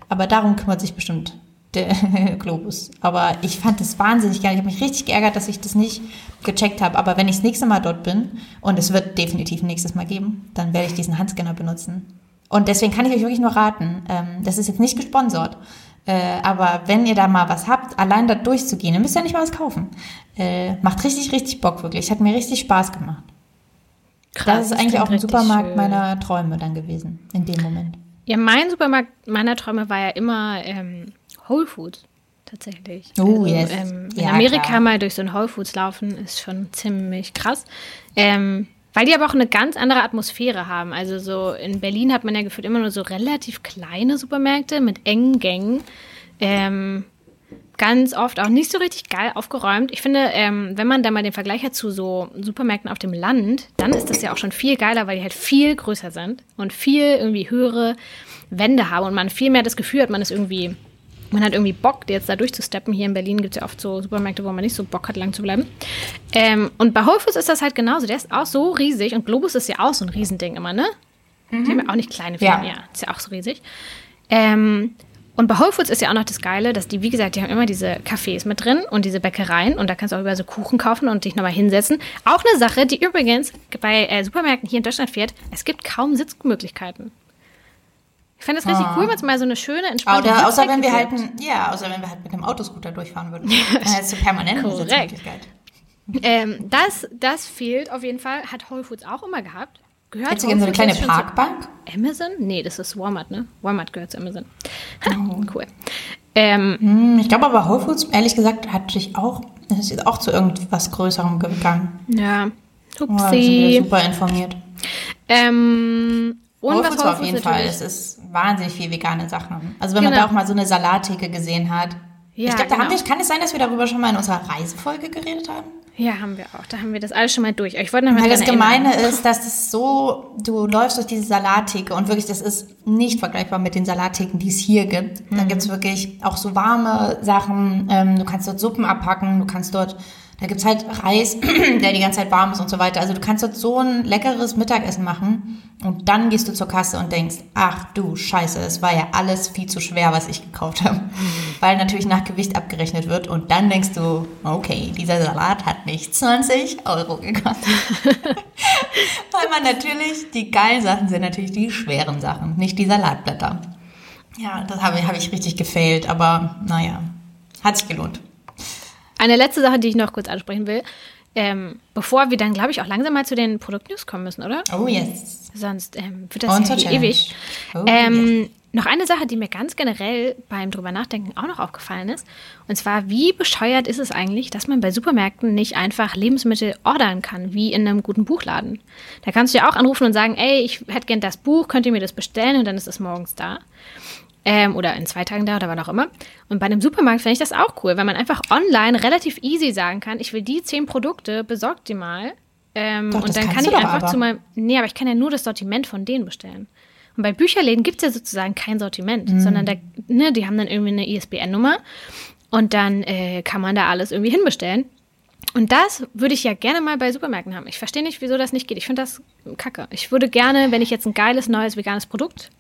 aber darum kümmert sich bestimmt der Globus. Aber ich fand das wahnsinnig geil. Ich habe mich richtig geärgert, dass ich das nicht gecheckt habe. Aber wenn ich das nächste Mal dort bin, und es wird definitiv nächstes Mal geben, dann werde ich diesen Handscanner benutzen. Und deswegen kann ich euch wirklich nur raten, ähm, das ist jetzt nicht gesponsert. Äh, aber wenn ihr da mal was habt, allein da durchzugehen, ihr müsst ja nicht mal was kaufen. Äh, macht richtig, richtig Bock, wirklich. Hat mir richtig Spaß gemacht. Krass, das ist eigentlich auch ein Supermarkt schön. meiner Träume dann gewesen, in dem Moment. Ja, mein Supermarkt meiner Träume war ja immer ähm, Whole Foods tatsächlich. Oh, also, yes. Ähm, in ja, Amerika klar. mal durch so ein Whole Foods laufen, ist schon ziemlich krass. Ähm, weil die aber auch eine ganz andere Atmosphäre haben. Also so in Berlin hat man ja gefühlt immer nur so relativ kleine Supermärkte mit engen Gängen. Ähm, ganz oft auch nicht so richtig geil aufgeräumt. Ich finde, ähm, wenn man da mal den Vergleich hat zu so Supermärkten auf dem Land, dann ist das ja auch schon viel geiler, weil die halt viel größer sind und viel irgendwie höhere Wände haben und man viel mehr das Gefühl hat, man ist irgendwie man hat irgendwie Bock, jetzt da durchzusteppen. Hier in Berlin gibt es ja oft so Supermärkte, wo man nicht so Bock hat, lang zu bleiben. Ähm, und bei Whole Foods ist das halt genauso. Der ist auch so riesig und Globus ist ja auch so ein Riesending immer, ne? Mhm. Die haben ja auch nicht kleine Firmen, ja. ja. Ist ja auch so riesig. Ähm, und bei Whole Foods ist ja auch noch das Geile, dass die, wie gesagt, die haben immer diese Cafés mit drin und diese Bäckereien und da kannst du auch über so Kuchen kaufen und dich nochmal hinsetzen. Auch eine Sache, die übrigens bei äh, Supermärkten hier in Deutschland fährt, es gibt kaum Sitzmöglichkeiten. Ich fände es richtig ah. cool, wenn es mal so eine schöne, entspannte Oder außer wenn wir halt, ja, außer wenn wir halt mit einem Autoscooter durchfahren würden. Dann hättest du permanent Korrekt. Ähm, das, das fehlt auf jeden Fall. Hat Whole Foods auch immer gehabt. Gehört Hättest du gerne so eine kleine Parkbank? Amazon? Nee, das ist Walmart, ne? Walmart gehört zu Amazon. oh. Cool. Ähm, hm, ich glaube aber Whole Foods, ehrlich gesagt, hat sich auch, ist auch zu irgendwas Größerem gegangen. Ja. Upsi. Oh, super informiert. Ähm, und Whole was Foods Whole auf Foods jeden Fall. Es ist wahnsinnig viel vegane Sachen. Also wenn man Genau. da auch mal so eine Salattheke gesehen hat. Ja, ich glaube, da haben genau. wir, kann es sein, dass wir darüber schon mal in unserer Reisefolge geredet haben? Ja, haben wir auch. Da haben wir das alles schon mal durch. Ich wollte noch mal Weil das dran erinnern. Gemeine ist, dass es so, du läufst durch diese Salattheke und wirklich, das ist nicht vergleichbar mit den Salattheken, die es hier gibt. Mhm. Da gibt's wirklich auch so warme Sachen, ähm, du kannst dort Suppen abpacken, du kannst dort, da gibt's halt Reis, der die ganze Zeit warm ist und so weiter. Also du kannst dort so ein leckeres Mittagessen machen und dann gehst du zur Kasse und denkst, ach du Scheiße, es war ja alles viel zu schwer, was ich gekauft habe. Weil natürlich nach Gewicht abgerechnet wird und dann denkst du, okay, dieser Salat hat nicht 20 Euro gekostet. Weil man natürlich, die geilen Sachen sind natürlich die schweren Sachen, nicht die Salatblätter. Ja, das habe ich, habe ich richtig gefailt, aber naja, hat sich gelohnt. Eine letzte Sache, die ich noch kurz ansprechen will. Ähm, bevor wir dann, glaube ich, auch langsam mal zu den Produktnews kommen müssen, oder? Oh yes. Sonst ähm, wird das ja ewig. Oh, ähm, Noch eine Sache, die mir ganz generell beim drüber nachdenken auch noch aufgefallen ist. Und zwar, wie bescheuert ist es eigentlich, dass man bei Supermärkten nicht einfach Lebensmittel ordern kann, wie in einem guten Buchladen? Da kannst du ja auch anrufen und sagen, ey, ich hätte gern das Buch, könnt ihr mir das bestellen? Und dann ist es morgens da. Ähm, oder in zwei Tagen da oder wann auch immer. Und bei einem Supermarkt finde ich das auch cool, weil man einfach online relativ easy sagen kann, ich will die zehn Produkte, besorgt die mal. Ähm, Doch, und dann kann ich einfach aber. zu meinem. Nee, aber ich kann ja nur das Sortiment von denen bestellen. Und bei Bücherläden gibt es ja sozusagen kein Sortiment, Mhm. sondern da, ne, die haben dann irgendwie eine ISBN-Nummer und dann äh, kann man da alles irgendwie hinbestellen. Und das würde ich ja gerne mal bei Supermärkten haben. Ich verstehe nicht, wieso das nicht geht. Ich finde das kacke. Ich würde gerne, wenn ich jetzt ein geiles, neues, veganes Produkt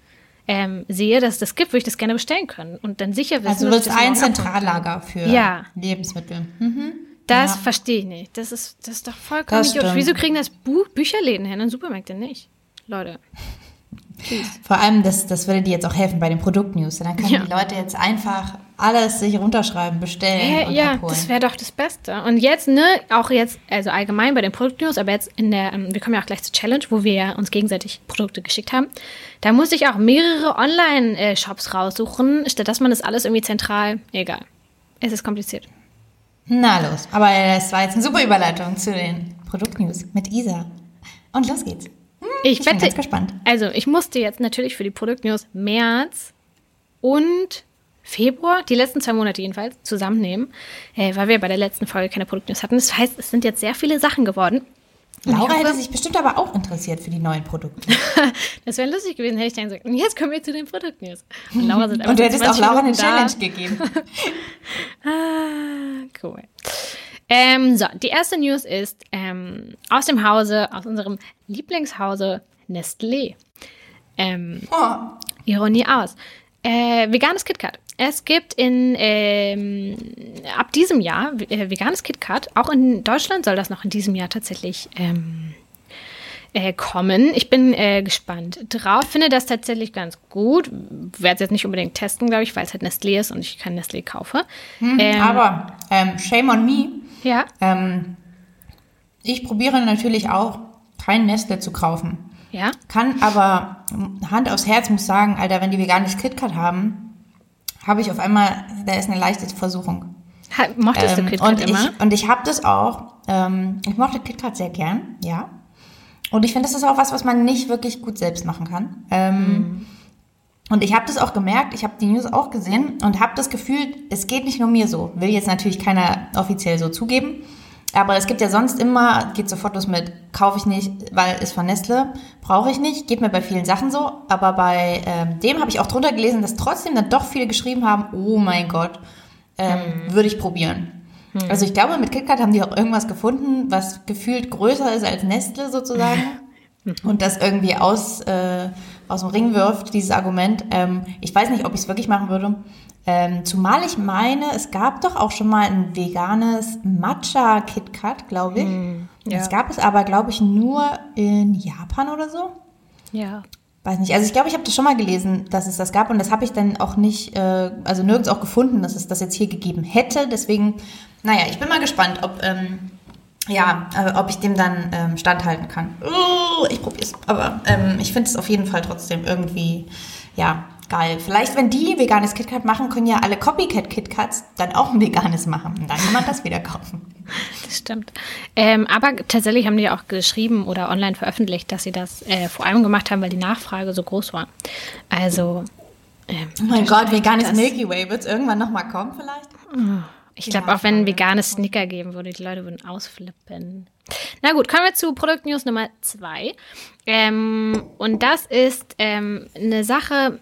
ähm, sehe, dass es das gibt, würde ich das gerne bestellen können. Und dann sicher wissen, Also ich das ein. Zentrallager für Ja. Lebensmittel. Hm. Das Ja. verstehe ich nicht. Das ist, das ist doch vollkommen idiotisch. Wieso kriegen das Buch Bücherläden hin und Supermärkte nicht? Leute. Vor allem, das, das würde dir jetzt auch helfen bei den Produktnews. Dann können Ja. die Leute jetzt einfach alles sich runterschreiben, bestellen und ja, abholen. das wäre doch das Beste. Und jetzt, ne, auch jetzt, also allgemein bei den Produktnews, aber jetzt in der, ähm, wir kommen ja auch gleich zur Challenge, wo wir ja uns gegenseitig Produkte geschickt haben. Da muss ich auch mehrere Online-Shops raussuchen, statt dass man das alles irgendwie zentral, egal. Es ist kompliziert. Na los, aber das war jetzt eine super Überleitung zu den Produktnews mit Isa. Und los geht's. Ich, Ich bin wette, ganz gespannt. also ich musste jetzt natürlich für die Produktnews März und Februar, die letzten zwei Monate jedenfalls, zusammennehmen, äh, weil wir bei der letzten Folge keine Produktnews hatten. Das heißt, es sind jetzt sehr viele Sachen geworden. Und Laura hoffe- hätte sich bestimmt aber auch interessiert für die neuen Produkte. Das wäre lustig gewesen, hätte ich dann gesagt, und jetzt kommen wir zu den Produktnews. Und Laura sind Und du hättest auch 20 Laura eine. Challenge gegeben. Ah, cool. Ähm, so, die erste News ist ähm, aus dem Hause, aus unserem Lieblingshause Nestlé. Ähm, Oh, Ironie aus. Äh, veganes KitKat. Es gibt in ähm, ab diesem Jahr äh, veganes KitKat. Auch in Deutschland soll das noch in diesem Jahr tatsächlich ähm, äh, kommen. Ich bin äh, gespannt drauf. Finde das tatsächlich ganz gut. Werde es jetzt nicht unbedingt testen, glaube ich, weil es halt Nestlé ist und ich kein Nestlé kaufe. Ähm, aber ähm, shame on me. ja, Ähm, ich probiere natürlich auch, kein Nestle zu kaufen. ja. Kann aber Hand aufs Herz muss sagen, Alter, wenn die veganes KitKat haben, habe ich auf einmal, da ist eine leichte Versuchung. Ha, mochtest Ähm, du KitKat und immer? ich, und ich habe das auch. Ähm, ich mochte KitKat sehr gern, ja. Und ich finde, das ist auch was, was man nicht wirklich gut selbst machen kann. Ähm, Und ich habe das auch gemerkt, ich habe die News auch gesehen und habe das Gefühl, es geht nicht nur mir so. Will jetzt natürlich keiner offiziell so zugeben. Aber es gibt ja sonst immer, geht sofort los mit, kaufe ich nicht, weil ist von Nestle, brauche ich nicht, geht mir bei vielen Sachen so. Aber bei ähm, dem habe ich auch drunter gelesen, dass trotzdem dann doch viele geschrieben haben, oh mein Gott, ähm, würde ich probieren. Also ich glaube, mit KitKat haben die auch irgendwas gefunden, was gefühlt größer ist als Nestle sozusagen. Und das irgendwie aus, äh, aus dem Ring wirft, dieses Argument. Ähm, ich weiß nicht, ob ich es wirklich machen würde. Ähm, zumal ich meine, es gab doch auch schon mal ein veganes Matcha KitKat, glaube ich. ja. Das gab es aber, glaube ich, nur in Japan oder so. Ja. Weiß nicht. Also ich glaube, ich habe das schon mal gelesen, dass es das gab und das habe ich dann auch nicht, äh, also nirgends auch gefunden, dass es das jetzt hier gegeben hätte. Deswegen, naja, ich bin mal gespannt, ob, ähm, ja, äh, ob ich dem dann ähm, standhalten kann. Uh, ich probiere es. Aber ähm, ich finde es auf jeden Fall trotzdem irgendwie, ja, geil. Vielleicht, wenn die veganes KitKat machen, können ja alle Copycat KitKats dann auch ein veganes machen. Und dann kann man das wieder kaufen. Das stimmt. Ähm, aber tatsächlich haben die auch geschrieben oder online veröffentlicht, dass sie das äh, vor allem gemacht haben, weil die Nachfrage so groß war. Also. Ähm, oh mein Gott, veganes Milky Way. Wird es irgendwann nochmal kommen vielleicht? Oh. Ich glaube, auch wenn ein veganes Snicker geben würde, die Leute würden ausflippen. Na gut, kommen wir zu Produktnews Nummer zwei. Ähm, und das ist ähm, eine Sache,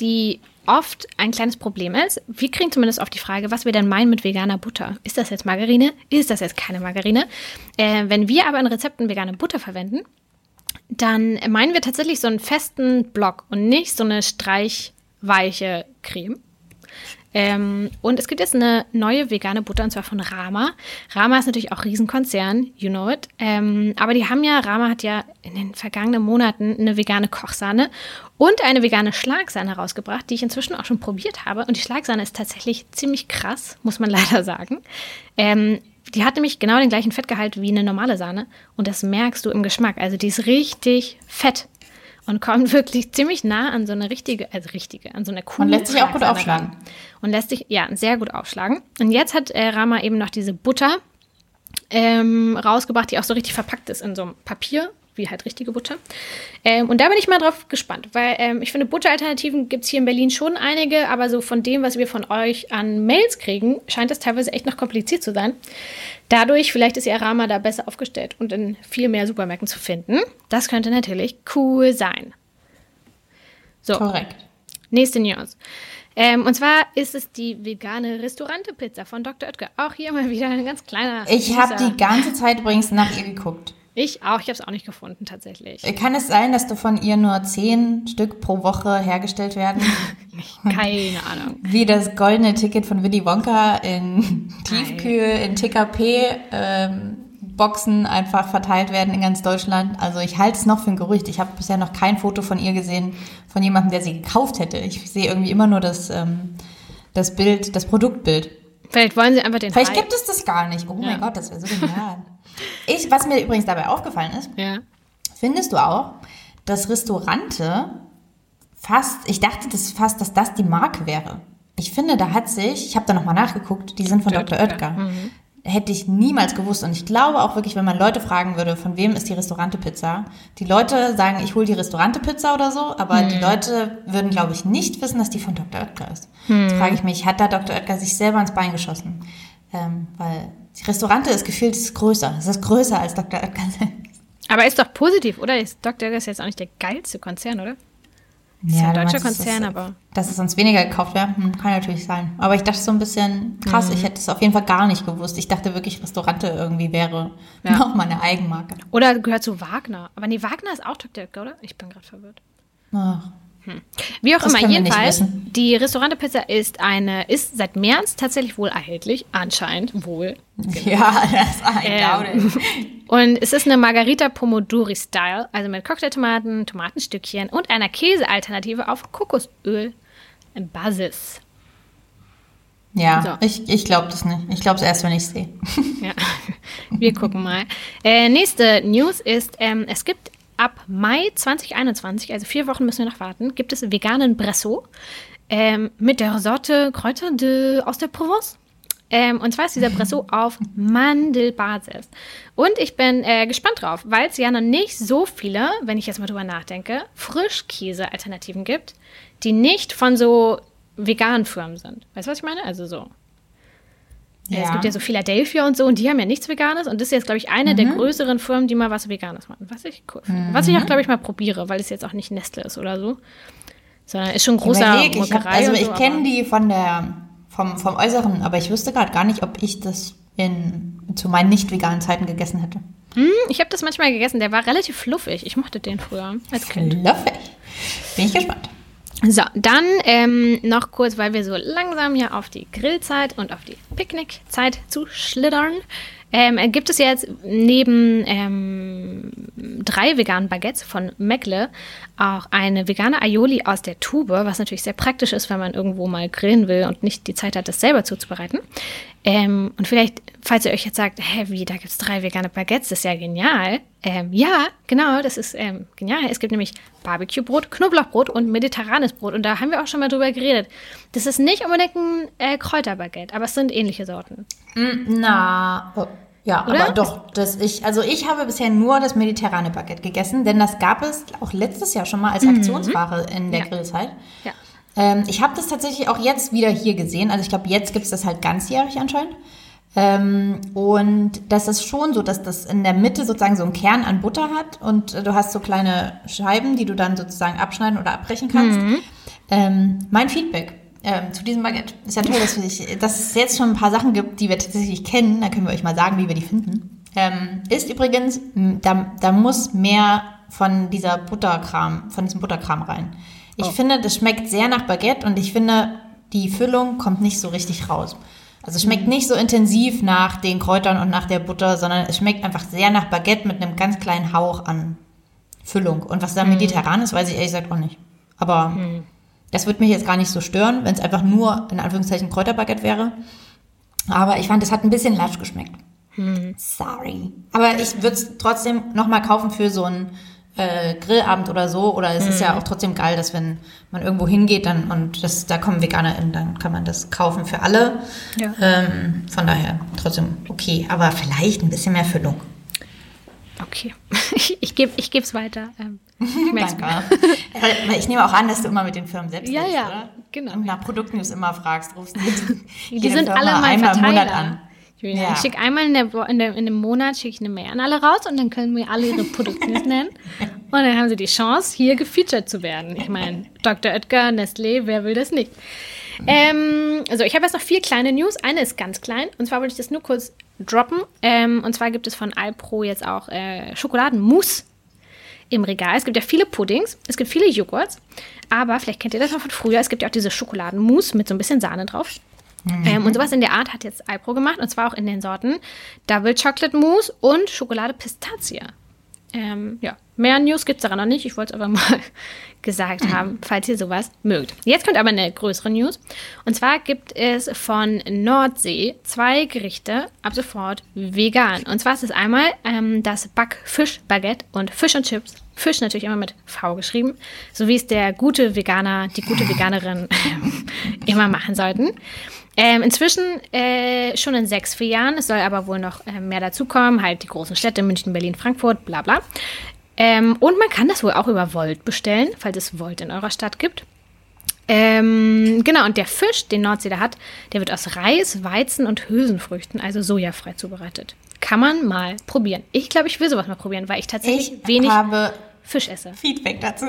die oft ein kleines Problem ist. Wir kriegen zumindest oft die Frage, was wir denn meinen mit veganer Butter. Ist das jetzt Margarine? Ist das jetzt keine Margarine? Äh, wenn wir aber in Rezepten vegane Butter verwenden, dann meinen wir tatsächlich so einen festen Block und nicht so eine streichweiche Creme. Ähm, und es gibt jetzt eine neue vegane Butter und zwar von Rama. Rama ist natürlich auch Riesenkonzern, you know it. Ähm, aber die haben ja, Rama hat ja in den vergangenen Monaten eine vegane Kochsahne und eine vegane Schlagsahne rausgebracht, die ich inzwischen auch schon probiert habe. Und die Schlagsahne ist tatsächlich ziemlich krass, muss man leider sagen. Ähm, die hat nämlich genau den gleichen Fettgehalt wie eine normale Sahne und das merkst du im Geschmack. Also die ist richtig fett und kommt wirklich ziemlich nah an so eine richtige, also richtige, an so eine Kuh. Und lässt sich auch gut aufschlagen. Und lässt sich, ja, sehr gut aufschlagen. Und jetzt hat äh, Rama eben noch diese Butter ähm, rausgebracht, die auch so richtig verpackt ist in so einem Papier wie halt richtige Butter. Ähm, und da bin ich mal drauf gespannt, weil ähm, ich finde, Butteralternativen gibt es hier in Berlin schon einige, aber so von dem, was wir von euch an Mails kriegen, scheint es teilweise echt noch kompliziert zu sein. Dadurch, vielleicht ist ihr Rama da besser aufgestellt und in viel mehr Supermärkten zu finden. Das könnte natürlich cool sein. So. Korrekt. Nächste News. Ähm, und zwar ist es die vegane Restaurante-Pizza von Dr. Oetker. Auch hier mal wieder ein ganz kleiner. Ich habe die ganze Zeit übrigens nach ihr geguckt. Ich auch, ich habe es auch nicht gefunden tatsächlich. Kann es sein, dass du von ihr nur zehn Stück pro Woche hergestellt werden? Keine Ahnung. Wie das goldene Ticket von Willy Wonka in Tiefkühl, in TKP ähm, einfach verteilt werden in ganz Deutschland. Also ich halte es noch für ein Gerücht. Ich habe bisher noch kein Foto von ihr gesehen, von jemandem, der sie gekauft hätte. Ich sehe irgendwie immer nur das, ähm, das Bild, das Produktbild. Vielleicht wollen sie einfach den Vielleicht Hype. gibt es das gar nicht. Oh ja. mein Gott, das wäre so genial. Ich, was mir übrigens dabei aufgefallen ist, ja. findest du auch, dass Restaurante fast, ich dachte das fast, dass das die Marke wäre. Ich finde, da hat sich, ich habe da nochmal nachgeguckt, die sind von Dr. Oetker. Mhm. Hätte ich niemals gewusst. Und ich glaube auch wirklich, wenn man Leute fragen würde, von wem ist die Restaurante-Pizza, die Leute sagen, ich hole die Restaurante-Pizza oder so, aber mhm. die Leute würden, glaube ich, nicht wissen, dass die von Dr. Oetker ist. Mhm. Jetzt frage ich mich, hat da Dr. Oetker sich selber ins Bein geschossen? Ähm, weil die Restaurante ist gefühlt ist größer. Es ist größer als Dr. Oetker Aber ist doch positiv, oder? Ist Dr. Oetker jetzt auch nicht der geilste Konzern, oder? Ist ja, ein deutscher Konzern, dass, aber. Dass es sonst weniger gekauft wäre, hm, kann natürlich sein. Aber ich dachte so ein bisschen krass, mhm. ich hätte es auf jeden Fall gar nicht gewusst. Ich dachte wirklich, Restaurante irgendwie wäre ja. noch mal eine Eigenmarke. Oder gehört zu Wagner. Aber nee, Wagner ist auch Dr. Oetker, oder? Ich bin gerade verwirrt. Ach. Hm. Wie auch das immer, jedenfalls, die Restaurante-Pizza ist eine, ist seit März tatsächlich wohl erhältlich, anscheinend wohl. Genau. Ja, das ähm, Und es ist eine Margarita Pomodori-Style, also mit Cocktailtomaten, Tomatenstückchen und einer Käsealternative auf Kokosöl Basis. Ja, so. ich, ich glaube das nicht. Ich glaube es erst, wenn ich es sehe. Ja, wir gucken mal. Äh, nächste News ist, ähm, es gibt ab Mai 2021, also vier Wochen müssen wir noch warten, gibt es veganen Bresso ähm, mit der Sorte Kräuter de, aus der Provence. Ähm, und zwar ist dieser Bresso auf Mandelbasis. Und ich bin äh, gespannt drauf, weil es ja noch nicht so viele, wenn ich jetzt mal drüber nachdenke, Frischkäse-Alternativen gibt, die nicht von so veganen Firmen sind. Weißt du, was ich meine? Also so ja. Es gibt ja so Philadelphia und so und die haben ja nichts Veganes und das ist jetzt, glaube ich, eine mhm. der größeren Firmen, die mal was Veganes machen. Was ich cool finde. Mhm. Was ich auch, glaube ich, mal probiere, weil es jetzt auch nicht Nestle ist oder so. Sondern ist schon großer Überleg, ich hab, Also ich so, kenne die von der, vom, vom Äußeren, aber ich wüsste gerade gar nicht, ob ich das in, zu meinen nicht veganen Zeiten gegessen hätte. Hm, ich habe das manchmal gegessen, der war relativ fluffig. Ich mochte den früher als Kind. Fluffig. Bin ich gespannt. So, dann ähm, noch kurz, weil wir so langsam ja auf die Grillzeit und auf die Picknickzeit zu schlittern. Ähm, gibt es jetzt neben ähm, drei veganen Baguettes von Meckle auch eine vegane Aioli aus der Tube, was natürlich sehr praktisch ist, wenn man irgendwo mal grillen will und nicht die Zeit hat, das selber zuzubereiten. Ähm, und vielleicht, falls ihr euch jetzt sagt, hä, wie, da gibt es drei vegane Baguettes, das ist ja genial. Ähm, ja, genau, das ist ähm, genial. Es gibt nämlich Barbecue-Brot, Knoblauchbrot und mediterranes Brot. Und da haben wir auch schon mal drüber geredet. Das ist nicht unbedingt ein äh, Kräuterbaguette, aber es sind ähnliche Sorten. Mm, na, oh, ja, Oder? aber doch, das ich, also ich habe bisher nur das mediterrane Baguette gegessen, denn das gab es auch letztes Jahr schon mal als mhm. Aktionsware in der ja. Grillzeit. Ja. Ähm, ich habe das tatsächlich auch jetzt wieder hier gesehen. Also ich glaube, jetzt gibt es das halt ganzjährig anscheinend. Ähm, und das ist schon so, dass das in der Mitte sozusagen so einen Kern an Butter hat und du hast so kleine Scheiben, die du dann sozusagen abschneiden oder abbrechen kannst. Mhm. Ähm, mein Feedback ähm, zu diesem Baguette. Ist ja toll, dass, ich, dass es jetzt schon ein paar Sachen gibt, die wir tatsächlich kennen. Da können wir euch mal sagen, wie wir die finden. Ähm, ist übrigens, da, da muss mehr von dieser Butterkram, von diesem Butterkram rein. Ich oh. finde, das schmeckt sehr nach Baguette und ich finde, die Füllung kommt nicht so richtig raus. Also es schmeckt mhm. nicht so intensiv nach den Kräutern und nach der Butter, sondern es schmeckt einfach sehr nach Baguette mit einem ganz kleinen Hauch an Füllung. Und was da mhm. mediterran ist, weiß ich ehrlich gesagt auch nicht. Aber mhm. Das würde mich jetzt gar nicht so stören, wenn es einfach nur in Anführungszeichen Kräuterbaguette wäre. Aber ich fand, es hat ein bisschen lasch geschmeckt. Hm. Sorry. Aber ich würde es trotzdem nochmal kaufen für so einen äh, Grillabend oder so. Oder es hm. ist ja hm. auch trotzdem geil, dass wenn man irgendwo hingeht dann, und das, da kommen Veganer in, dann kann man das kaufen für alle. Ja. Ähm, von daher trotzdem okay. Aber vielleicht ein bisschen mehr Füllung. Okay, ich, ich gebe es weiter. Ähm, Danke. Weil ich nehme auch an, dass du immer mit den Firmen selbst Ja, redest, ja, oder? genau. Und nach Produktnews immer fragst, rufst du Die sind alle mal einmal im Monat an. Ja. Ich schicke einmal in, der, in, der, in dem Monat schicke ich eine Mail an alle raus und dann können wir alle ihre Produktnews nennen. Und dann haben sie die Chance, hier gefeatured zu werden. Ich meine, Dr. Oetker, Nestlé, wer will das nicht? Ähm, also ich habe jetzt noch vier kleine News. Eine ist ganz klein. Und zwar wollte ich das nur kurz droppen. Ähm, und zwar gibt es von Alpro jetzt auch äh, Schokoladenmousse im Regal. Es gibt ja viele Puddings, es gibt viele Joghurts, aber vielleicht kennt ihr das noch von früher. Es gibt ja auch diese Schokoladenmousse mit so ein bisschen Sahne drauf. Mhm. Ähm, und sowas in der Art hat jetzt Alpro gemacht und zwar auch in den Sorten Double Chocolate Mousse und Schokolade Pistazie. Ähm, ja, mehr News gibt es daran noch nicht. Ich wollte es aber mal gesagt haben, falls ihr sowas mögt. Jetzt kommt aber eine größere News. Und zwar gibt es von Nordsee zwei Gerichte ab sofort vegan. Und zwar ist es einmal ähm, das Backfisch-Baguette und Fisch und Chips. Fisch natürlich immer mit V geschrieben, so wie es der gute Veganer, die gute Veganerin immer machen sollten. Ähm, inzwischen äh, schon in sechs, vier Jahren. Es soll aber wohl noch äh, mehr dazukommen. Halt die großen Städte, München, Berlin, Frankfurt, bla bla. Ähm, und man kann das wohl auch über Volt bestellen, falls es Volt in eurer Stadt gibt. Ähm, genau, und der Fisch, den Nordsee da hat, der wird aus Reis, Weizen und Hülsenfrüchten, also sojafrei zubereitet. Kann man mal probieren. Ich glaube, ich will sowas mal probieren, weil ich tatsächlich ich wenig Fisch esse. Feedback dazu.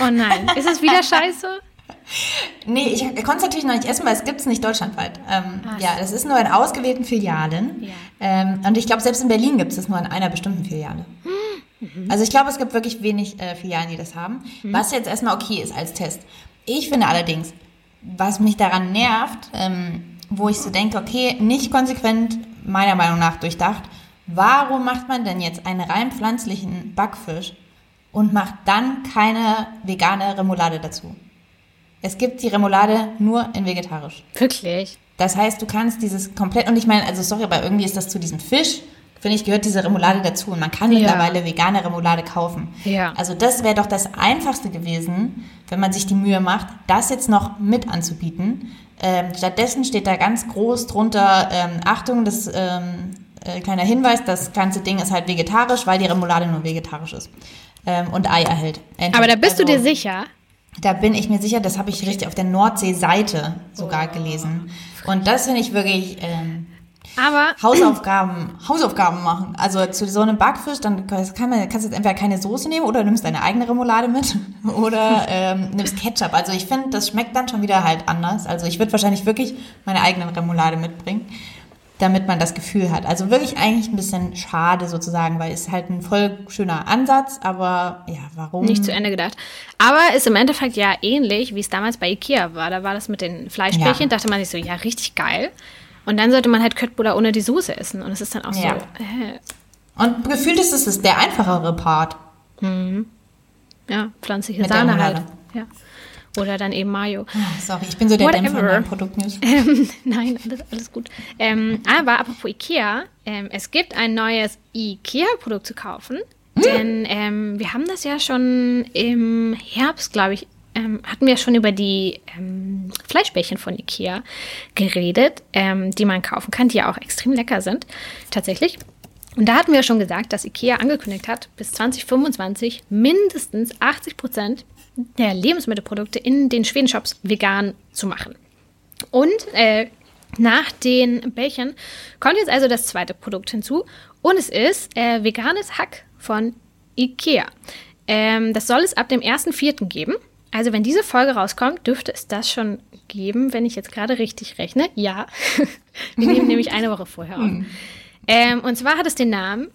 Oh nein, ist es wieder scheiße? Nee, ich, ich konnte es natürlich noch nicht essen, weil es gibt es nicht deutschlandweit. Ähm, ja, das ist nur in ausgewählten Filialen. Ja. Ähm, und ich glaube, selbst in Berlin gibt es das nur in einer bestimmten Filiale. Mhm. Also ich glaube, es gibt wirklich wenig äh, Filialen, die das haben. Mhm. Was jetzt erstmal okay ist als Test. Ich finde allerdings, was mich daran nervt, ähm, wo ich so denke, okay, nicht konsequent, meiner Meinung nach durchdacht, warum macht man denn jetzt einen rein pflanzlichen Backfisch und macht dann keine vegane Remoulade dazu? Es gibt die Remoulade nur in vegetarisch. Wirklich? Das heißt, du kannst dieses komplett, und ich meine, also sorry, aber irgendwie ist das zu diesem Fisch, finde ich, gehört diese Remoulade dazu. Und man kann ja. mittlerweile vegane Remoulade kaufen. Ja. Also das wäre doch das Einfachste gewesen, wenn man sich die Mühe macht, das jetzt noch mit anzubieten. Ähm, stattdessen steht da ganz groß drunter, ähm, Achtung, das ähm, äh, kleiner Hinweis, das ganze Ding ist halt vegetarisch, weil die Remoulade nur vegetarisch ist. Ähm, und Ei erhält. Endlich. Aber da bist also, du dir sicher? Da bin ich mir sicher, das habe ich richtig auf der Nordsee-Seite sogar oh. gelesen. Und das finde ich wirklich ähm, aber Hausaufgaben, Hausaufgaben machen. Also zu so einem Backfisch, dann kann man, kannst du jetzt entweder keine Soße nehmen oder nimmst deine eigene Remoulade mit oder ähm, nimmst Ketchup. Also ich finde, das schmeckt dann schon wieder halt anders. Also ich würde wahrscheinlich wirklich meine eigene Remoulade mitbringen damit man das Gefühl hat. Also wirklich eigentlich ein bisschen schade sozusagen, weil es halt ein voll schöner Ansatz, aber ja, warum? Nicht zu Ende gedacht. Aber ist im Endeffekt ja ähnlich, wie es damals bei Ikea war. Da war das mit den Fleischbällchen, ja. dachte man sich so, ja, richtig geil. Und dann sollte man halt Köttbullar ohne die Soße essen. Und es ist dann auch Ja. so. Äh, Und gefühlt ist es der einfachere Part. ja, pflanzliche Mit Sahne halt. Ja. Oder dann eben Mayo. Ah, Sorry, ich bin so der Whatever. Dämpfer in Produktnews. Ähm, nein, alles, alles gut. Ähm, aber apropos Ikea, ähm, es gibt ein neues Ikea-Produkt zu kaufen. Denn ähm, wir haben das ja schon im Herbst, glaube ich, ähm, hatten wir schon über die ähm, Fleischbällchen von Ikea geredet, die man kaufen kann, die ja auch extrem lecker sind, tatsächlich. Und da hatten wir schon gesagt, dass Ikea angekündigt hat, bis 2025 mindestens 80 Prozent der Lebensmittelprodukte in den Schweden-Shops vegan zu machen. Und äh, nach den Bällchen kommt jetzt also das zweite Produkt hinzu. Und es ist äh, veganes Hack von Ikea. Ähm, das soll es ab dem 1.4. geben. Also wenn diese Folge rauskommt, dürfte es das schon geben, wenn ich jetzt gerade richtig rechne. Ja, wir nehmen nämlich eine Woche vorher auf. Ähm, und zwar hat es den Namen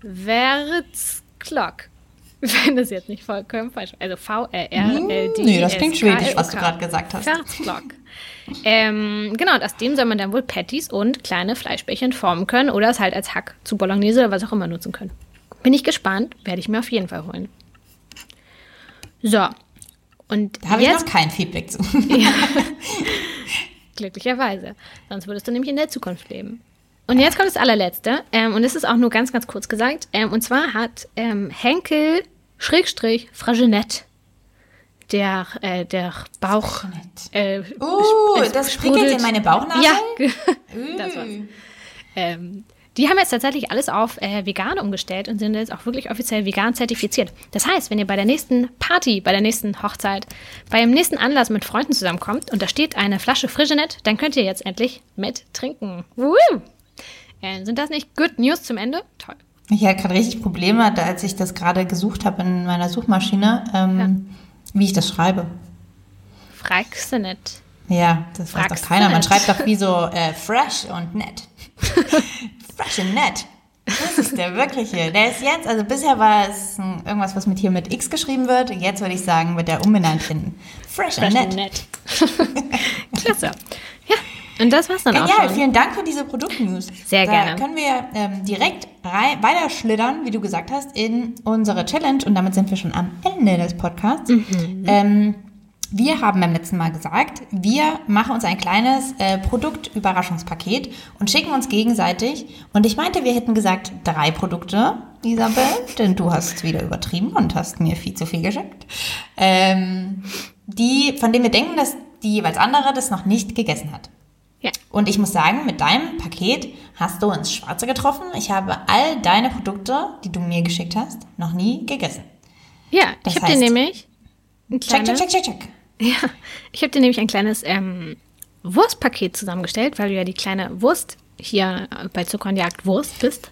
Verzklock. Wenn das jetzt nicht vollkommen falsch Also V-R-R-L-D. Nee, das klingt schwedisch, was du gerade gesagt hast. Verzklock. ähm, genau, und aus dem soll man dann wohl Patties und kleine Fleischbällchen formen können oder es halt als Hack zu Bolognese oder was auch immer nutzen können. Bin ich gespannt, werde ich mir auf jeden Fall holen. So. Und Da habe ich jetzt noch kein Feedback zu. Glücklicherweise. Sonst würdest du nämlich in der Zukunft leben. Und jetzt kommt das allerletzte. Ähm, und es ist auch nur ganz, ganz kurz gesagt. Ähm, und zwar hat ähm, Henkel Schrägstrich Fragenet der, äh, der Bauch. Äh, Uh, es das prickelt in meine Bauchnabel? Ja, das war's. Ähm, die haben jetzt tatsächlich alles auf äh, vegan umgestellt und sind jetzt auch wirklich offiziell vegan zertifiziert. Das heißt, wenn ihr bei der nächsten Party, bei der nächsten Hochzeit, beim nächsten Anlass mit Freunden zusammenkommt und da steht eine Flasche Frigenet, dann könnt ihr jetzt endlich mit trinken. Woo! Äh, sind das nicht Good News zum Ende? Toll. Ich hatte gerade richtig Probleme, da, als ich das gerade gesucht habe in meiner Suchmaschine, ähm, wie ich das schreibe. Fragsenet. Ja, das weiß Fragst doch keiner. du Man nicht? schreibt doch wie so äh, fresh und nett. fresh und nett. Das ist der wirkliche. Der ist jetzt, also bisher war es irgendwas, was mit hier mit X geschrieben wird. Jetzt würde ich sagen, wird der umbenannt in fresh, und nett. Nett. Klasse. Ja, und das war's dann auch Genial, schon. vielen Dank für diese Produktnews. Sehr da gerne. können wir ähm, direkt rei- weiter schlittern, wie du gesagt hast, in unsere Challenge und damit sind wir schon am Ende des Podcasts. Mhm. Ähm, wir haben beim letzten Mal gesagt, wir machen uns ein kleines äh, Produktüberraschungspaket und schicken uns gegenseitig. Und ich meinte, wir hätten gesagt drei Produkte, Isabel, denn du hast es wieder übertrieben und hast mir viel zu viel geschickt. Ähm, die, von denen wir denken, dass die jeweils andere das noch nicht gegessen hat. Ja. Und ich muss sagen, mit deinem Paket hast du ins Schwarze getroffen. Ich habe all deine Produkte, die du mir geschickt hast, noch nie gegessen. Ja, Das ich habe dir nämlich ein Check, kleines, check, check, check, check. Ja, ich habe dir nämlich ein kleines ähm, Wurstpaket zusammengestellt, weil du ja die kleine Wurst hier bei Zucker und Jagd Wurst bist.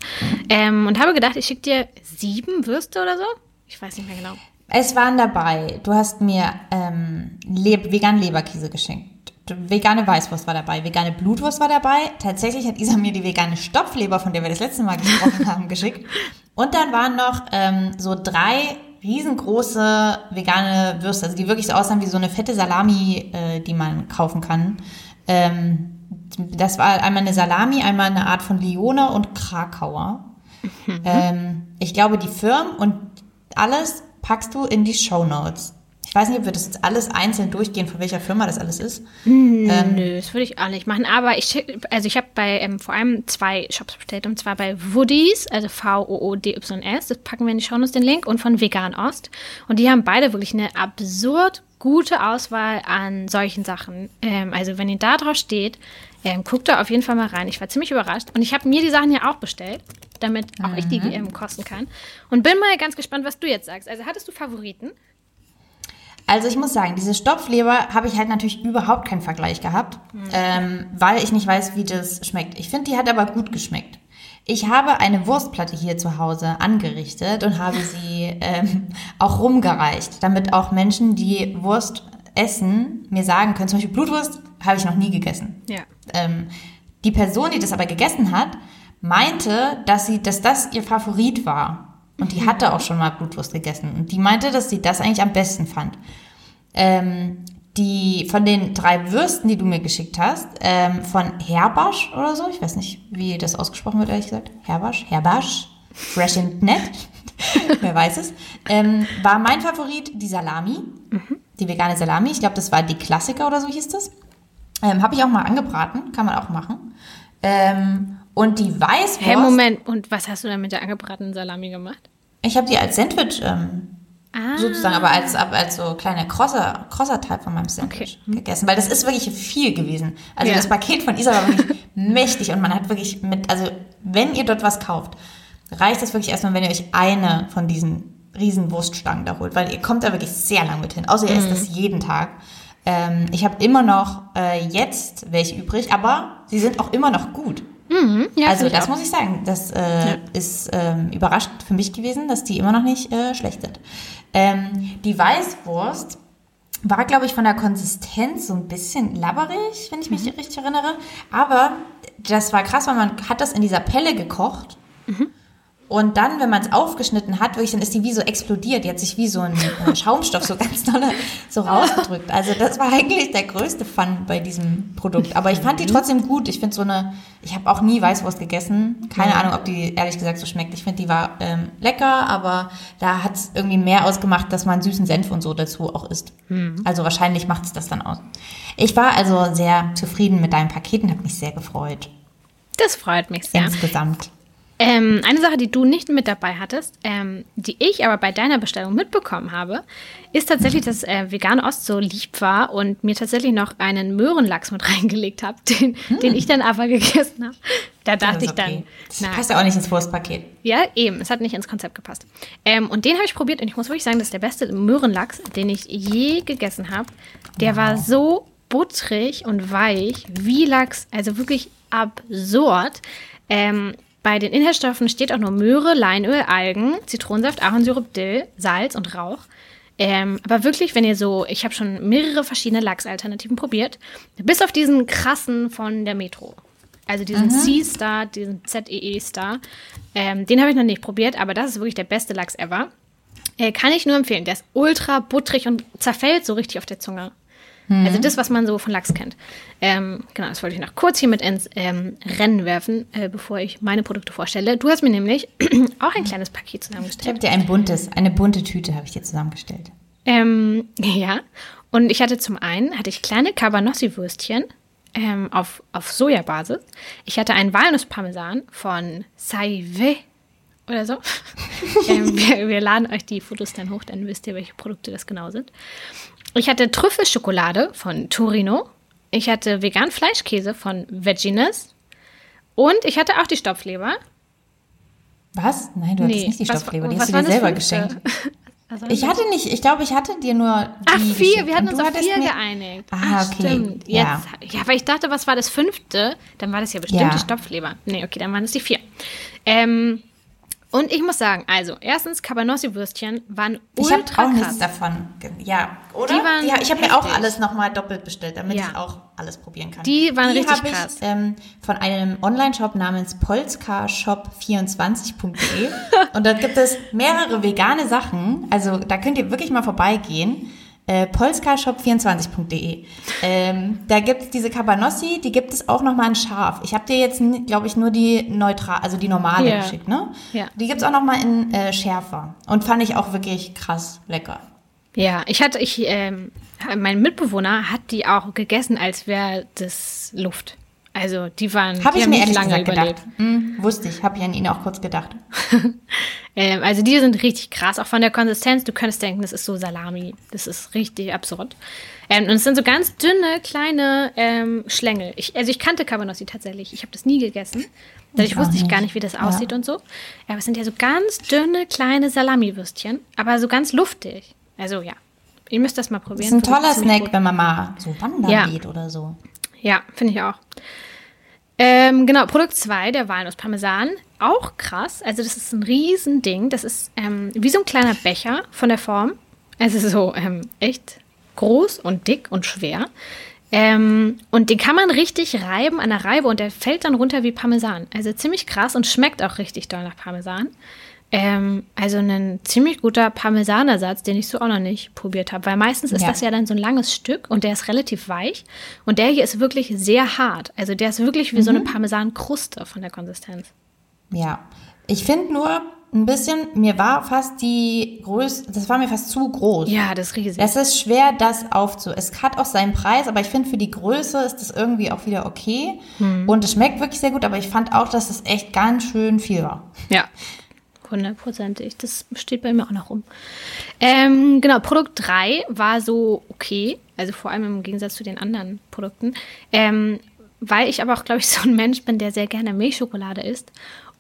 Ähm, und habe gedacht, ich schicke dir sieben Würste oder so. Ich weiß nicht mehr genau. Es waren dabei, du hast mir ähm, Le veganen Leberkäse geschenkt. Vegane Weißwurst war dabei, vegane Blutwurst war dabei. Tatsächlich hat Isa mir die vegane Stopfleber, von der wir das letzte Mal gesprochen haben, geschickt. Und dann waren noch ähm, so drei riesengroße vegane Würste, also die wirklich so aussahen wie so eine fette Salami, äh, die man kaufen kann. Ähm, das war einmal eine Salami, einmal eine Art von Lione und Krakauer. Ähm, ich glaube, die Firmen und alles packst du in die Show Notes. Ich weiß nicht, ob wir das jetzt alles einzeln durchgehen, von welcher Firma das alles ist. Nö, das würde ich auch nicht machen. Aber ich also ich habe bei ähm, vor allem zwei Shops bestellt und zwar bei Woodies, also V-O-O-D-Y-S, das packen wir in die Shownotes den Link, und von Vegan Ost. Und die haben beide wirklich eine absurd gute Auswahl an solchen Sachen. Ähm, also wenn ihr da drauf steht, ähm, guckt da auf jeden Fall mal rein. Ich war ziemlich überrascht und ich habe mir die Sachen ja auch bestellt, damit auch ich die ähm, kosten kann. Und bin mal ganz gespannt, was du jetzt sagst. Also hattest du Favoriten? Also ich muss sagen, diese Stopfleber habe ich halt natürlich überhaupt keinen Vergleich gehabt, ähm, weil ich nicht weiß, wie das schmeckt. Ich finde, die hat aber gut geschmeckt. Ich habe eine Wurstplatte hier zu Hause angerichtet und habe sie ähm, auch rumgereicht, damit auch Menschen, die Wurst essen, mir sagen können, zum Beispiel Blutwurst habe ich noch nie gegessen. Ja. Ähm, die Person, die das aber gegessen hat, meinte, dass sie, dass das ihr Favorit war. Und die hatte auch schon mal Blutwurst gegessen. Und die meinte, dass sie das eigentlich am besten fand. Ähm, die von den drei Würsten, die du mir geschickt hast, ähm, von Herbasch oder so, ich weiß nicht, wie das ausgesprochen wird, ehrlich gesagt. Herbasch, Herbasch, fresh and net, wer weiß es, ähm, war mein Favorit die Salami, mhm. die vegane Salami. Ich glaube, das war die Klassiker oder so hieß das. Ähm, Habe ich auch mal angebraten, kann man auch machen. Ähm, und die Weißwurst. Hey, Moment, und was hast du denn mit der angebratenen Salami gemacht? Ich habe die als Sandwich ähm, ah. sozusagen, aber als, als so kleiner krosser, krosser Teil von meinem Sandwich okay. gegessen, weil das ist wirklich viel gewesen. Also ja. das Paket von Isa war wirklich mächtig und man hat wirklich mit, also wenn ihr dort was kauft, reicht es wirklich erstmal, wenn ihr euch eine von diesen riesen Wurststangen da holt, weil ihr kommt da wirklich sehr lang mit hin, außer ihr mhm. esst das jeden Tag. Ähm, ich habe immer noch äh, jetzt welche übrig, aber sie sind auch immer noch gut. Mhm, ja, also das muss ich sagen, das äh, ja. ist ähm, überraschend für mich gewesen, dass die immer noch nicht äh, schlecht sind. Ähm, die Weißwurst war, glaube ich, von der Konsistenz so ein bisschen labberig, wenn ich mich mhm. richtig erinnere. Aber das war krass, weil man hat das in dieser Pelle gekocht. Mhm. Und dann, wenn man es aufgeschnitten hat, wirklich, dann ist die wie so explodiert. Die hat sich wie so ein äh, Schaumstoff so ganz doll so rausgedrückt. Also das war eigentlich der größte Fun bei diesem Produkt. Aber ich fand die trotzdem gut. Ich finde so eine, ich habe auch nie Weißwurst gegessen. Keine Ahnung, ob die ehrlich gesagt so schmeckt. Ich finde, die war ähm, lecker, aber da hat es irgendwie mehr ausgemacht, dass man süßen Senf und so dazu auch isst. Mhm. Also wahrscheinlich macht es das dann aus. Ich war also sehr zufrieden mit deinem Paket und habe mich sehr gefreut. Das freut mich sehr. Insgesamt. Ähm, eine Sache, die du nicht mit dabei hattest, ähm, die ich aber bei deiner Bestellung mitbekommen habe, ist tatsächlich, dass äh, vegane Ost so lieb war und mir tatsächlich noch einen Möhrenlachs mit reingelegt hat, den, hm. den ich dann aber gegessen habe. Da dachte ich okay. dann. Das na, passt ja auch nicht ins Wurstpaket. Ja, eben. Es hat nicht ins Konzept gepasst. Ähm, und den habe ich probiert und ich muss wirklich sagen, das ist der beste Möhrenlachs, den ich je gegessen habe. Der wow. war so butterig und weich wie Lachs, also wirklich absurd. Ähm, bei den Inhaltsstoffen steht auch nur Möhre, Leinöl, Algen, Zitronensaft, Ahornsirup, Dill, Salz und Rauch. Ähm, aber wirklich, wenn ihr so, ich habe schon mehrere verschiedene Lachsalternativen probiert, bis auf diesen krassen von der Metro. Also diesen mhm. C-Star, diesen ZEE-Star. Ähm, den habe ich noch nicht probiert, aber das ist wirklich der beste Lachs ever. Äh, kann ich nur empfehlen. Der ist ultra butterig und zerfällt so richtig auf der Zunge. Mhm. Also das, was man so von Lachs kennt. Ähm, genau, das wollte ich noch kurz hier mit ins ähm, Rennen werfen, äh, bevor ich meine Produkte vorstelle. Du hast mir nämlich auch ein kleines Paket zusammengestellt. Ich habe dir ein buntes, eine bunte Tüte habe ich dir zusammengestellt. Ähm, ja, und ich hatte zum einen, hatte ich kleine Cabanossi-Würstchen ähm, auf, auf Sojabasis. Ich hatte einen Walnussparmesan von Saive oder so. ähm, wir, wir, laden euch die Fotos dann hoch, dann wisst ihr, welche Produkte das genau sind. Ich hatte Trüffelschokolade von Torino. Ich hatte vegan Fleischkäse von Veginess. Und ich hatte auch die Stopfleber. Was? Nein, du hattest nicht die Stopfleber, die hast du dir selber geschenkt. Also ich hatte nicht, ich glaube, ich hatte dir nur. Ach, vier, wir hatten uns auf vier geeinigt. Ah, okay. Stimmt. Jetzt, ja. ja, weil ich dachte, was war das fünfte? Dann war das ja bestimmt ja. die Stopfleber. Nee, okay, dann waren es die vier. Ähm, und ich muss sagen, also erstens Cabanossi-Würstchen waren ultra Ich habe auch nichts davon. Ja, oder? Die waren ja, ich habe mir auch alles nochmal doppelt bestellt, damit ja. ich auch alles probieren kann. Die waren die richtig krass. Ich, ähm, von einem Online-Shop namens polskashop24.de und da gibt es mehrere vegane Sachen. Also da könnt ihr wirklich mal vorbeigehen äh, polskashop24.de. Ähm, da gibt es diese Cabanossi, die gibt es auch nochmal in scharf. Ich habe dir jetzt, glaube ich, nur die neutral, also die normale yeah. geschickt, ne? Ja. Die gibt es auch nochmal in äh, schärfer. Und fand ich auch wirklich krass lecker. Ja, ich hatte, ich, ähm, mein Mitbewohner hat die auch gegessen, als wäre das Luft. Also die waren. Habe ich mir ehrlich lange gedacht. Hm, wusste ich, habe ich an ihn auch kurz gedacht. ähm, also die sind richtig krass, auch von der Konsistenz. Du könntest denken, das ist so Salami. Das ist richtig absurd. Ähm, und es sind so ganz dünne, kleine ähm, Schlängel. Ich, also ich kannte Cabanossi tatsächlich. Ich habe das nie gegessen. Dadurch wusste ich gar nicht, wie das aussieht ja. und so. Aber es sind ja so ganz dünne, kleine Salami-Würstchen, aber so ganz luftig. Also ja, ihr müsst das mal probieren. Das ist ein toller Snack, wenn man mal so wandern ja. geht oder so. Ja, finde ich auch. Ähm, genau, Produkt 2, der Walnuss-Parmesan. Auch krass. Also, das ist ein Riesending. Das ist ähm, wie so ein kleiner Becher von der Form. Also so ähm, echt groß und dick und schwer. Ähm, und den kann man richtig reiben an der Reibe und der fällt dann runter wie Parmesan. Also ziemlich krass und schmeckt auch richtig doll nach Parmesan. Ähm, also ein ziemlich guter Parmesanersatz, den ich so auch noch nicht probiert habe. Weil meistens ist ja. das ja dann so ein langes Stück und der ist relativ weich. Und der hier ist wirklich sehr hart. Also der ist wirklich wie mhm. so eine mhm. Parmesankruste von der Konsistenz. Ja. Ich finde nur, ein bisschen, mir war fast die Größe, das war mir fast zu groß. Ja, das ist riesig. Es ist schwer, das aufzu. Es hat auch seinen Preis, aber ich finde, für die Größe ist das irgendwie auch wieder okay. Hm. Und es schmeckt wirklich sehr gut, aber ich fand auch, dass es echt ganz schön viel war. Ja. Hundertprozentig. Das steht bei mir auch noch rum. Ähm, genau, Produkt 3 war so okay. Also vor allem im Gegensatz zu den anderen Produkten. Ähm, weil ich aber auch, glaube ich, so ein Mensch bin, der sehr gerne Milchschokolade isst.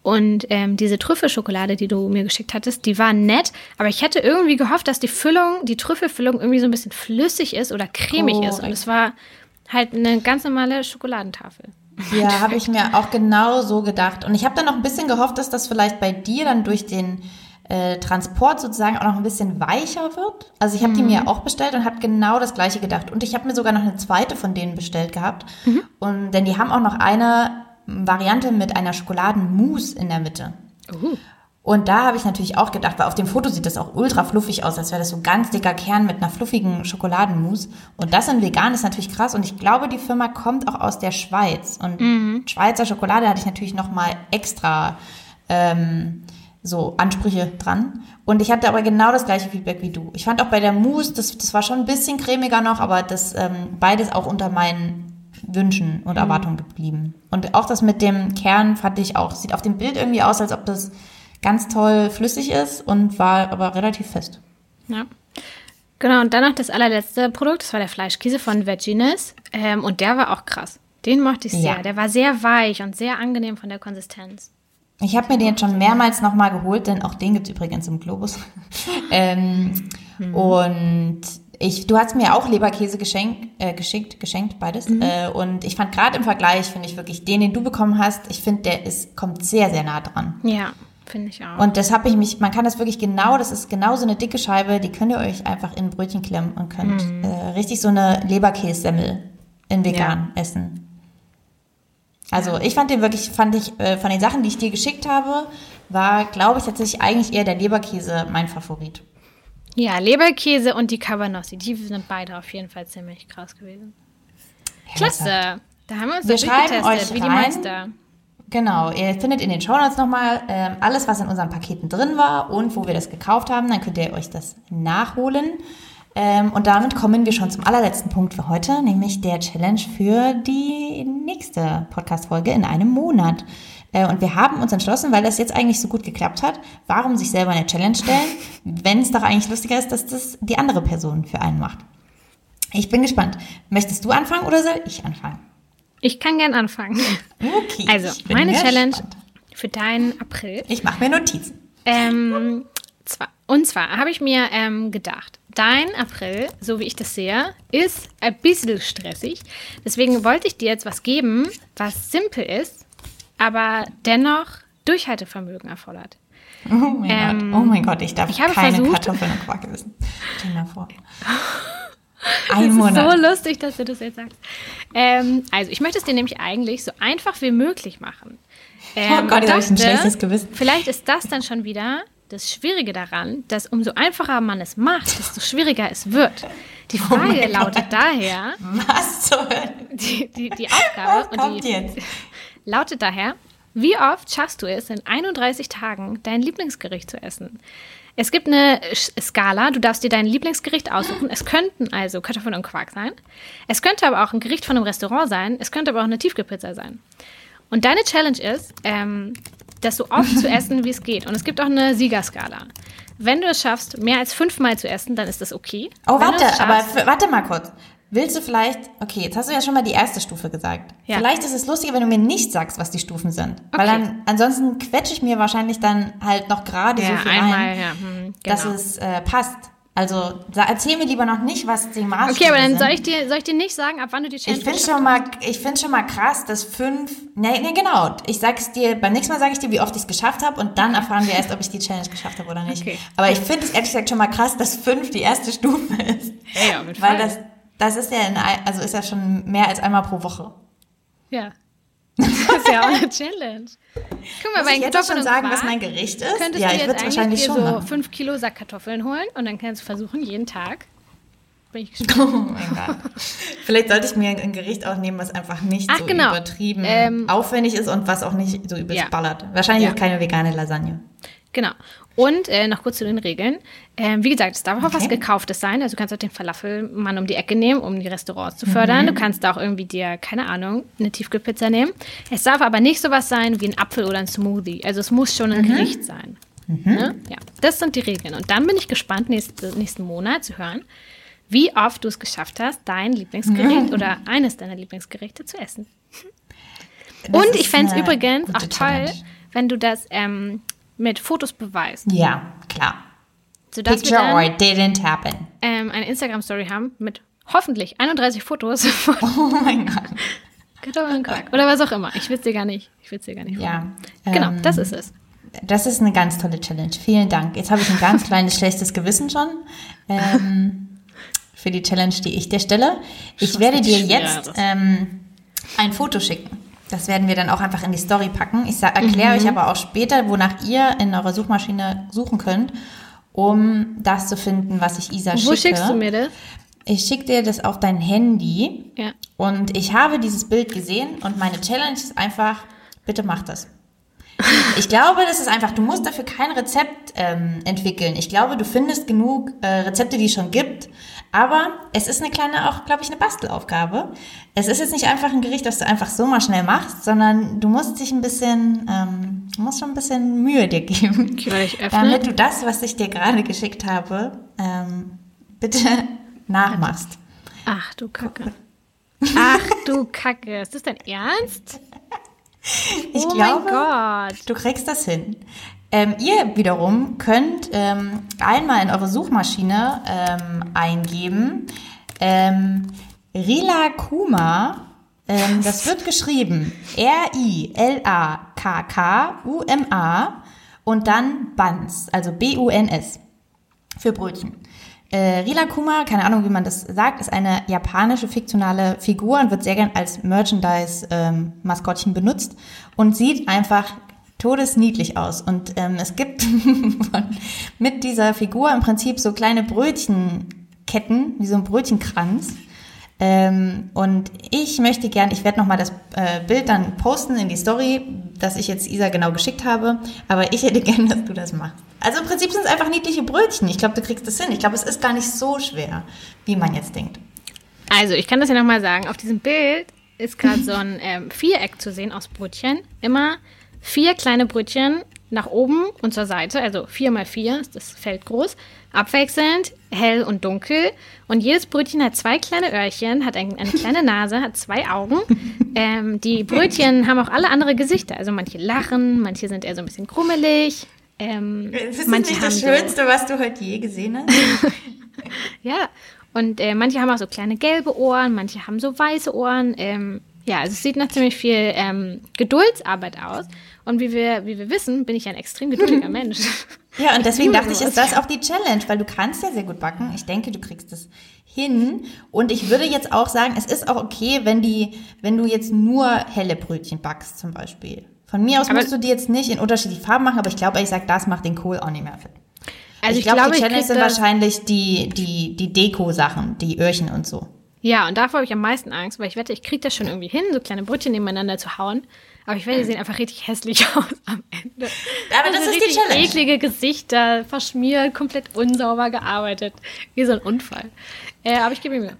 Und ähm, diese Trüffelschokolade, die du mir geschickt hattest, die war nett, aber ich hätte irgendwie gehofft, dass die Füllung, die Trüffelfüllung irgendwie so ein bisschen flüssig ist oder cremig oh, ist. Und es war halt eine ganz normale Schokoladentafel. Ja, habe ich mir auch genau so gedacht. Und ich habe dann noch ein bisschen gehofft, dass das vielleicht bei dir dann durch den äh, Transport sozusagen auch noch ein bisschen weicher wird. Also ich habe mhm. die mir auch bestellt und habe genau das gleiche gedacht. Und ich habe mir sogar noch eine zweite von denen bestellt gehabt. Mhm. Und denn die haben auch noch eine Variante mit einer Schokoladenmousse in der Mitte. Uh. Und da habe ich natürlich auch gedacht, weil auf dem Foto sieht das auch ultra fluffig aus, als wäre das so ganz dicker Kern mit einer fluffigen Schokoladenmousse. Und das in vegan ist natürlich krass. Und ich glaube, die Firma kommt auch aus der Schweiz. Und mhm. Schweizer Schokolade hatte ich natürlich noch mal extra ähm, so Ansprüche dran. Und ich hatte aber genau das gleiche Feedback wie du. Ich fand auch bei der Mousse, das, das war schon ein bisschen cremiger noch, aber das ähm, beides auch unter meinen Wünschen und mhm. Erwartungen geblieben. Und auch das mit dem Kern fand ich auch, sieht auf dem Bild irgendwie aus, als ob das ganz toll flüssig ist und war aber relativ fest. Ja. Genau, und dann noch das allerletzte Produkt, das war der Fleischkäse von Vegines. Ähm, und der war auch krass. Den mochte ich sehr. Ja. Der war sehr weich und sehr angenehm von der Konsistenz. Ich habe mir den jetzt schon mehrmals nochmal geholt, denn auch den gibt es übrigens im Globus. ähm, mhm. Und ich, du hast mir auch Leberkäse geschenkt, äh, geschickt, geschenkt, beides. Mhm. Äh, und ich fand gerade im Vergleich, finde ich wirklich, den, den du bekommen hast, ich finde, der ist, kommt sehr, sehr nah dran. Ja, finde ich auch. Und das habe ich mich, man kann das wirklich genau, das ist genau so eine dicke Scheibe, die könnt ihr euch einfach in ein Brötchen klemmen und könnt mhm. äh, richtig so eine Leberkässemmel in vegan ja. essen. Also ich fand den wirklich, fand ich, äh, von den Sachen, die ich dir geschickt habe, war, glaube ich, tatsächlich eigentlich eher der Leberkäse mein Favorit. Ja, Leberkäse und die Cabanossi, die sind beide auf jeden Fall ziemlich krass gewesen. Klasse. Da haben wir uns wir schreiben euch wie die Meister. Genau, ihr findet in den Shownotes nochmal ähm, alles, was in unseren Paketen drin war und wo wir das gekauft haben. Dann könnt ihr euch das nachholen. Ähm, und damit kommen wir schon zum allerletzten Punkt für heute, nämlich der Challenge für die nächste Podcast-Folge in einem Monat. Äh, und wir haben uns entschlossen, weil das jetzt eigentlich so gut geklappt hat, warum sich selber eine Challenge stellen, wenn es doch eigentlich lustiger ist, dass das die andere Person für einen macht. Ich bin gespannt. Möchtest du anfangen oder soll ich anfangen? Ich kann gern anfangen. Okay. Also, meine Challenge spannend. für deinen April. Ich mache mir Notizen. Ähm, zwar, und zwar habe ich mir ähm, gedacht, dein April, so wie ich das sehe, ist ein bisschen stressig. Deswegen wollte ich dir jetzt was geben, was simpel ist, aber dennoch Durchhaltevermögen erfordert. Oh mein, ähm, Gott. oh mein Gott, ich darf ich keine versucht, Kartoffeln und Quark essen. Stell dir vor. Ein das Monat. ist so lustig, dass du das jetzt sagst. Ähm, also, ich möchte es dir nämlich eigentlich so einfach wie möglich machen. Ähm, oh Gott, habe ich ein schlechtes Gewissen. Vielleicht ist das dann schon wieder das Schwierige daran, dass umso einfacher man es macht, desto schwieriger es wird. Die oh Frage oh lautet Gott. daher. Was zur Die, die, die Aufgabe. Was kommt die, jetzt? lautet daher, wie oft schaffst du es, in 31 Tagen dein Lieblingsgericht zu essen? Es gibt eine Skala, du darfst dir dein Lieblingsgericht aussuchen. Es könnten also Kartoffeln und Quark sein. Es könnte aber auch ein Gericht von einem Restaurant sein. Es könnte aber auch eine Tiefkühlpizza sein. Und deine Challenge ist, ähm, das so oft zu essen, wie es geht. Und es gibt auch eine Siegerskala. Wenn du es schaffst, mehr als fünfmal zu essen, dann ist das okay. Oh, Wenn warte, aber warte mal kurz. Willst du vielleicht, okay, jetzt hast du ja schon mal die erste Stufe gesagt. Ja. Vielleicht ist es lustiger, wenn du mir nicht sagst, was die Stufen sind. Okay. Weil dann, ansonsten quetsche ich mir wahrscheinlich dann halt noch gerade ja, so viel einmal, rein, ja. hm, genau. dass es äh, passt. Also erzähl mir lieber noch nicht, was die Maßstäbe Okay, aber dann soll ich dir soll ich dir nicht sagen, ab wann du die Challenge Ich finde schon mal ich finde schon mal krass, dass fünf Nee, nee, genau. Ich sag's dir beim nächsten Mal sage ich dir, wie oft ich es geschafft habe und dann erfahren wir erst, ob ich die Challenge geschafft habe oder nicht. Okay. Aber ich finde es ehrlich gesagt schon mal krass, dass fünf die erste Stufe ist. Ja, ja mit Weil das das ist ja in, also ist ja schon mehr als einmal pro Woche. Ja. Das ist ja auch eine Challenge. Guck mal, Muss bei ich jetzt schon sagen, Quark was mein Gericht ist? Könntest ja, du jetzt eigentlich dir so 5 Kilo Sack Kartoffeln holen und dann kannst du versuchen, jeden Tag bin ich gespannt. Oh mein Gott. Vielleicht sollte ich mir ein Gericht auch nehmen, was einfach nicht Ach, so genau. übertrieben ähm, aufwendig ist und was auch nicht so übelst ja. ballert. Wahrscheinlich ja. auch keine vegane Lasagne. Genau. Und äh, noch kurz zu den Regeln. Ähm, wie gesagt, es darf auch okay. was Gekauftes sein. Also du kannst auch den Falafelmann um die Ecke nehmen, um die Restaurants zu fördern. Mhm. Du kannst auch irgendwie dir, keine Ahnung, eine Tiefkühlpizza nehmen. Es darf aber nicht sowas sein wie ein Apfel oder ein Smoothie. Also es muss schon ein mhm. Gericht sein. Mhm. Ne? Ja, das sind die Regeln. Und dann bin ich gespannt, nächste, nächsten Monat zu hören, wie oft du es geschafft hast, dein Lieblingsgericht mhm. oder eines deiner Lieblingsgerichte zu essen. Das Und ich fände es übrigens auch toll, Challenge. wenn du das ähm, mit Fotos beweist. Ja, klar. Sodass Picture wir dann, or it didn't happen. Ähm, eine Instagram-Story haben mit hoffentlich 31 Fotos. oh mein Gott. Kartoffeln Oder was auch immer. Ich will es dir gar nicht. Ich will dir gar nicht. Ja. Genau, ähm, das ist es. Das ist eine ganz tolle Challenge. Vielen Dank. Jetzt habe ich ein ganz kleines schlechtes Gewissen schon. Ähm, für die Challenge, die ich dir stelle. Ich werde dir jetzt ähm, ein Foto schicken. Das werden wir dann auch einfach in die Story packen. Ich erkläre mhm. euch aber auch später, wonach ihr in eurer Suchmaschine suchen könnt, um das zu finden, was ich Isa schicke. Wo schickst du mir das? Ich schicke dir das auf dein Handy. Ja. Und ich habe dieses Bild gesehen und meine Challenge ist einfach, bitte mach das. Ich glaube, das ist einfach, du musst dafür kein Rezept ähm, entwickeln. Ich glaube, du findest genug äh, Rezepte, die es schon gibt. Aber es ist eine kleine, auch, glaube ich, eine Bastelaufgabe. Es ist jetzt nicht einfach ein Gericht, das du einfach so mal schnell machst, sondern du musst dich ein bisschen, ähm, du musst schon ein bisschen Mühe dir geben. Damit du das, was ich dir gerade geschickt habe, ähm, bitte nachmachst. Ach du Kacke. Ach du Kacke. Ist das dein Ernst? Ich oh glaube, du kriegst das hin. Ähm, ihr wiederum könnt ähm, einmal in eure Suchmaschine ähm, eingeben ähm, Rilakuma. Ähm, das wird geschrieben R-I-L-A-K-K-U-M-A und dann Buns, also B-U-N-S für Brötchen. Äh, Rilakuma, keine Ahnung, wie man das sagt, ist eine japanische fiktionale Figur und wird sehr gern als Merchandise-Maskottchen ähm, benutzt und sieht einfach todesniedlich aus. Und ähm, es gibt mit dieser Figur im Prinzip so kleine Brötchenketten, wie so ein Brötchenkranz. Ähm, und ich möchte gern, ich werde nochmal das äh, Bild dann posten in die Story, das ich jetzt Isa genau geschickt habe, aber ich hätte gern, dass du das machst. Also im Prinzip sind es einfach niedliche Brötchen. Ich glaube, du kriegst das hin. Ich glaube, es ist gar nicht so schwer, wie man jetzt denkt. Also, ich kann das ja nochmal sagen. Auf diesem Bild ist gerade so ein ähm, Viereck zu sehen aus Brötchen. Immer vier kleine Brötchen nach oben und zur Seite, also vier mal vier, das Feld groß, abwechselnd, hell und dunkel. Und jedes Brötchen hat zwei kleine Öhrchen, hat ein, eine kleine Nase, hat zwei Augen. Ähm, die Brötchen haben auch alle andere Gesichter. Also manche lachen, manche sind eher so ein bisschen krummelig. Ähm, das ist manche nicht das Schönste, so was du heute je gesehen hast. ja, und äh, manche haben auch so kleine gelbe Ohren, manche haben so weiße Ohren. Ähm, ja, also es sieht nach ziemlich viel ähm, Geduldsarbeit aus. Und wie wir, wie wir wissen, bin ich ein extrem geduldiger Mensch. Ja, und deswegen dachte ich, ist das auch die Challenge, weil du kannst ja sehr gut backen. Ich denke, du kriegst es hin. Und ich würde jetzt auch sagen, es ist auch okay, wenn die, wenn du jetzt nur helle Brötchen backst, zum Beispiel. Von mir aus aber musst du die jetzt nicht in unterschiedliche Farben machen, aber ich glaube, ich sag, das macht den Kohl auch nicht mehr fit. Also ich, ich glaube, glaub, die Challenge sind wahrscheinlich die, die, die Deko-Sachen, die Öhrchen und so. Ja, und davor habe ich am meisten Angst, weil ich wette, ich kriege das schon irgendwie hin, so kleine Brötchen nebeneinander zu hauen. Aber ich werde, die sehen einfach richtig hässlich aus am Ende. Aber also das ist die Challenge. eklige Gesichter, verschmiert, komplett unsauber gearbeitet. Wie so ein Unfall. Äh, aber ich gebe mir Mühe.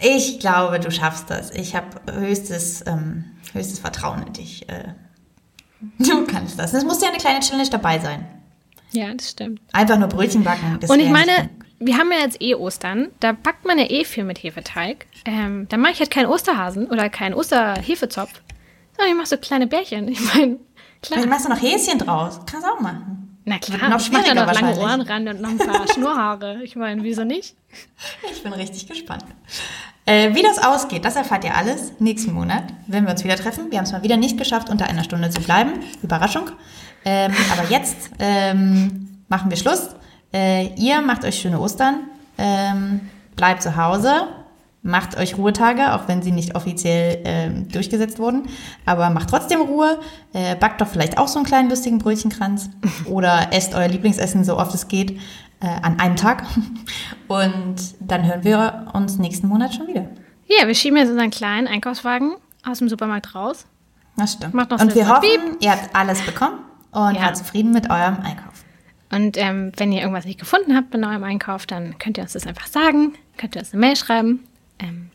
Ich glaube, du schaffst das. Ich habe höchstes, ähm, höchstes Vertrauen in dich. Äh, du kannst das. Es muss ja eine kleine Challenge dabei sein. Ja, das stimmt. Einfach nur Brötchen backen. Und ich meine, wir haben ja jetzt eh Ostern. Da backt man ja eh viel mit Hefeteig. Ähm, dann mache ich halt keinen Osterhasen oder keinen Osterhefezopf. Sondern ich mache so kleine Bärchen. Ich meine, klar. Dann machst du noch Häschen draus. Kannst du auch machen. Na klar, noch ich mache da noch lange Ohren ran und noch ein paar Schnurrhaare. Ich meine, wieso nicht? Ich bin richtig gespannt. Äh, wie das ausgeht, das erfahrt ihr alles nächsten Monat, wenn wir uns wieder treffen. Wir haben es mal wieder nicht geschafft, unter einer Stunde zu bleiben. Überraschung. Ähm, aber jetzt ähm, machen wir Schluss. Äh, ihr macht euch schöne Ostern, ähm, bleibt zu Hause, macht euch Ruhetage, auch wenn sie nicht offiziell ähm, durchgesetzt wurden. Aber macht trotzdem Ruhe. Äh, backt doch vielleicht auch so einen kleinen lustigen Brötchenkranz. Oder esst euer Lieblingsessen so oft es geht äh, an einem Tag. Und dann hören wir uns nächsten Monat schon wieder. Ja, wir schieben jetzt unseren kleinen Einkaufswagen aus dem Supermarkt raus. Das stimmt. Macht noch und wir hoffen, Piep. ihr habt alles bekommen und ja. wart zufrieden mit eurem Einkauf. Und ähm, wenn ihr irgendwas nicht gefunden habt bei eurem Einkauf, dann könnt ihr uns das einfach sagen, könnt ihr uns eine Mail schreiben. Ähm,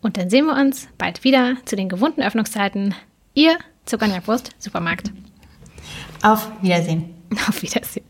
und dann sehen wir uns bald wieder zu den gewohnten Öffnungszeiten. Ihr Zuckernerwurst Supermarkt. Auf Wiedersehen. Auf Wiedersehen.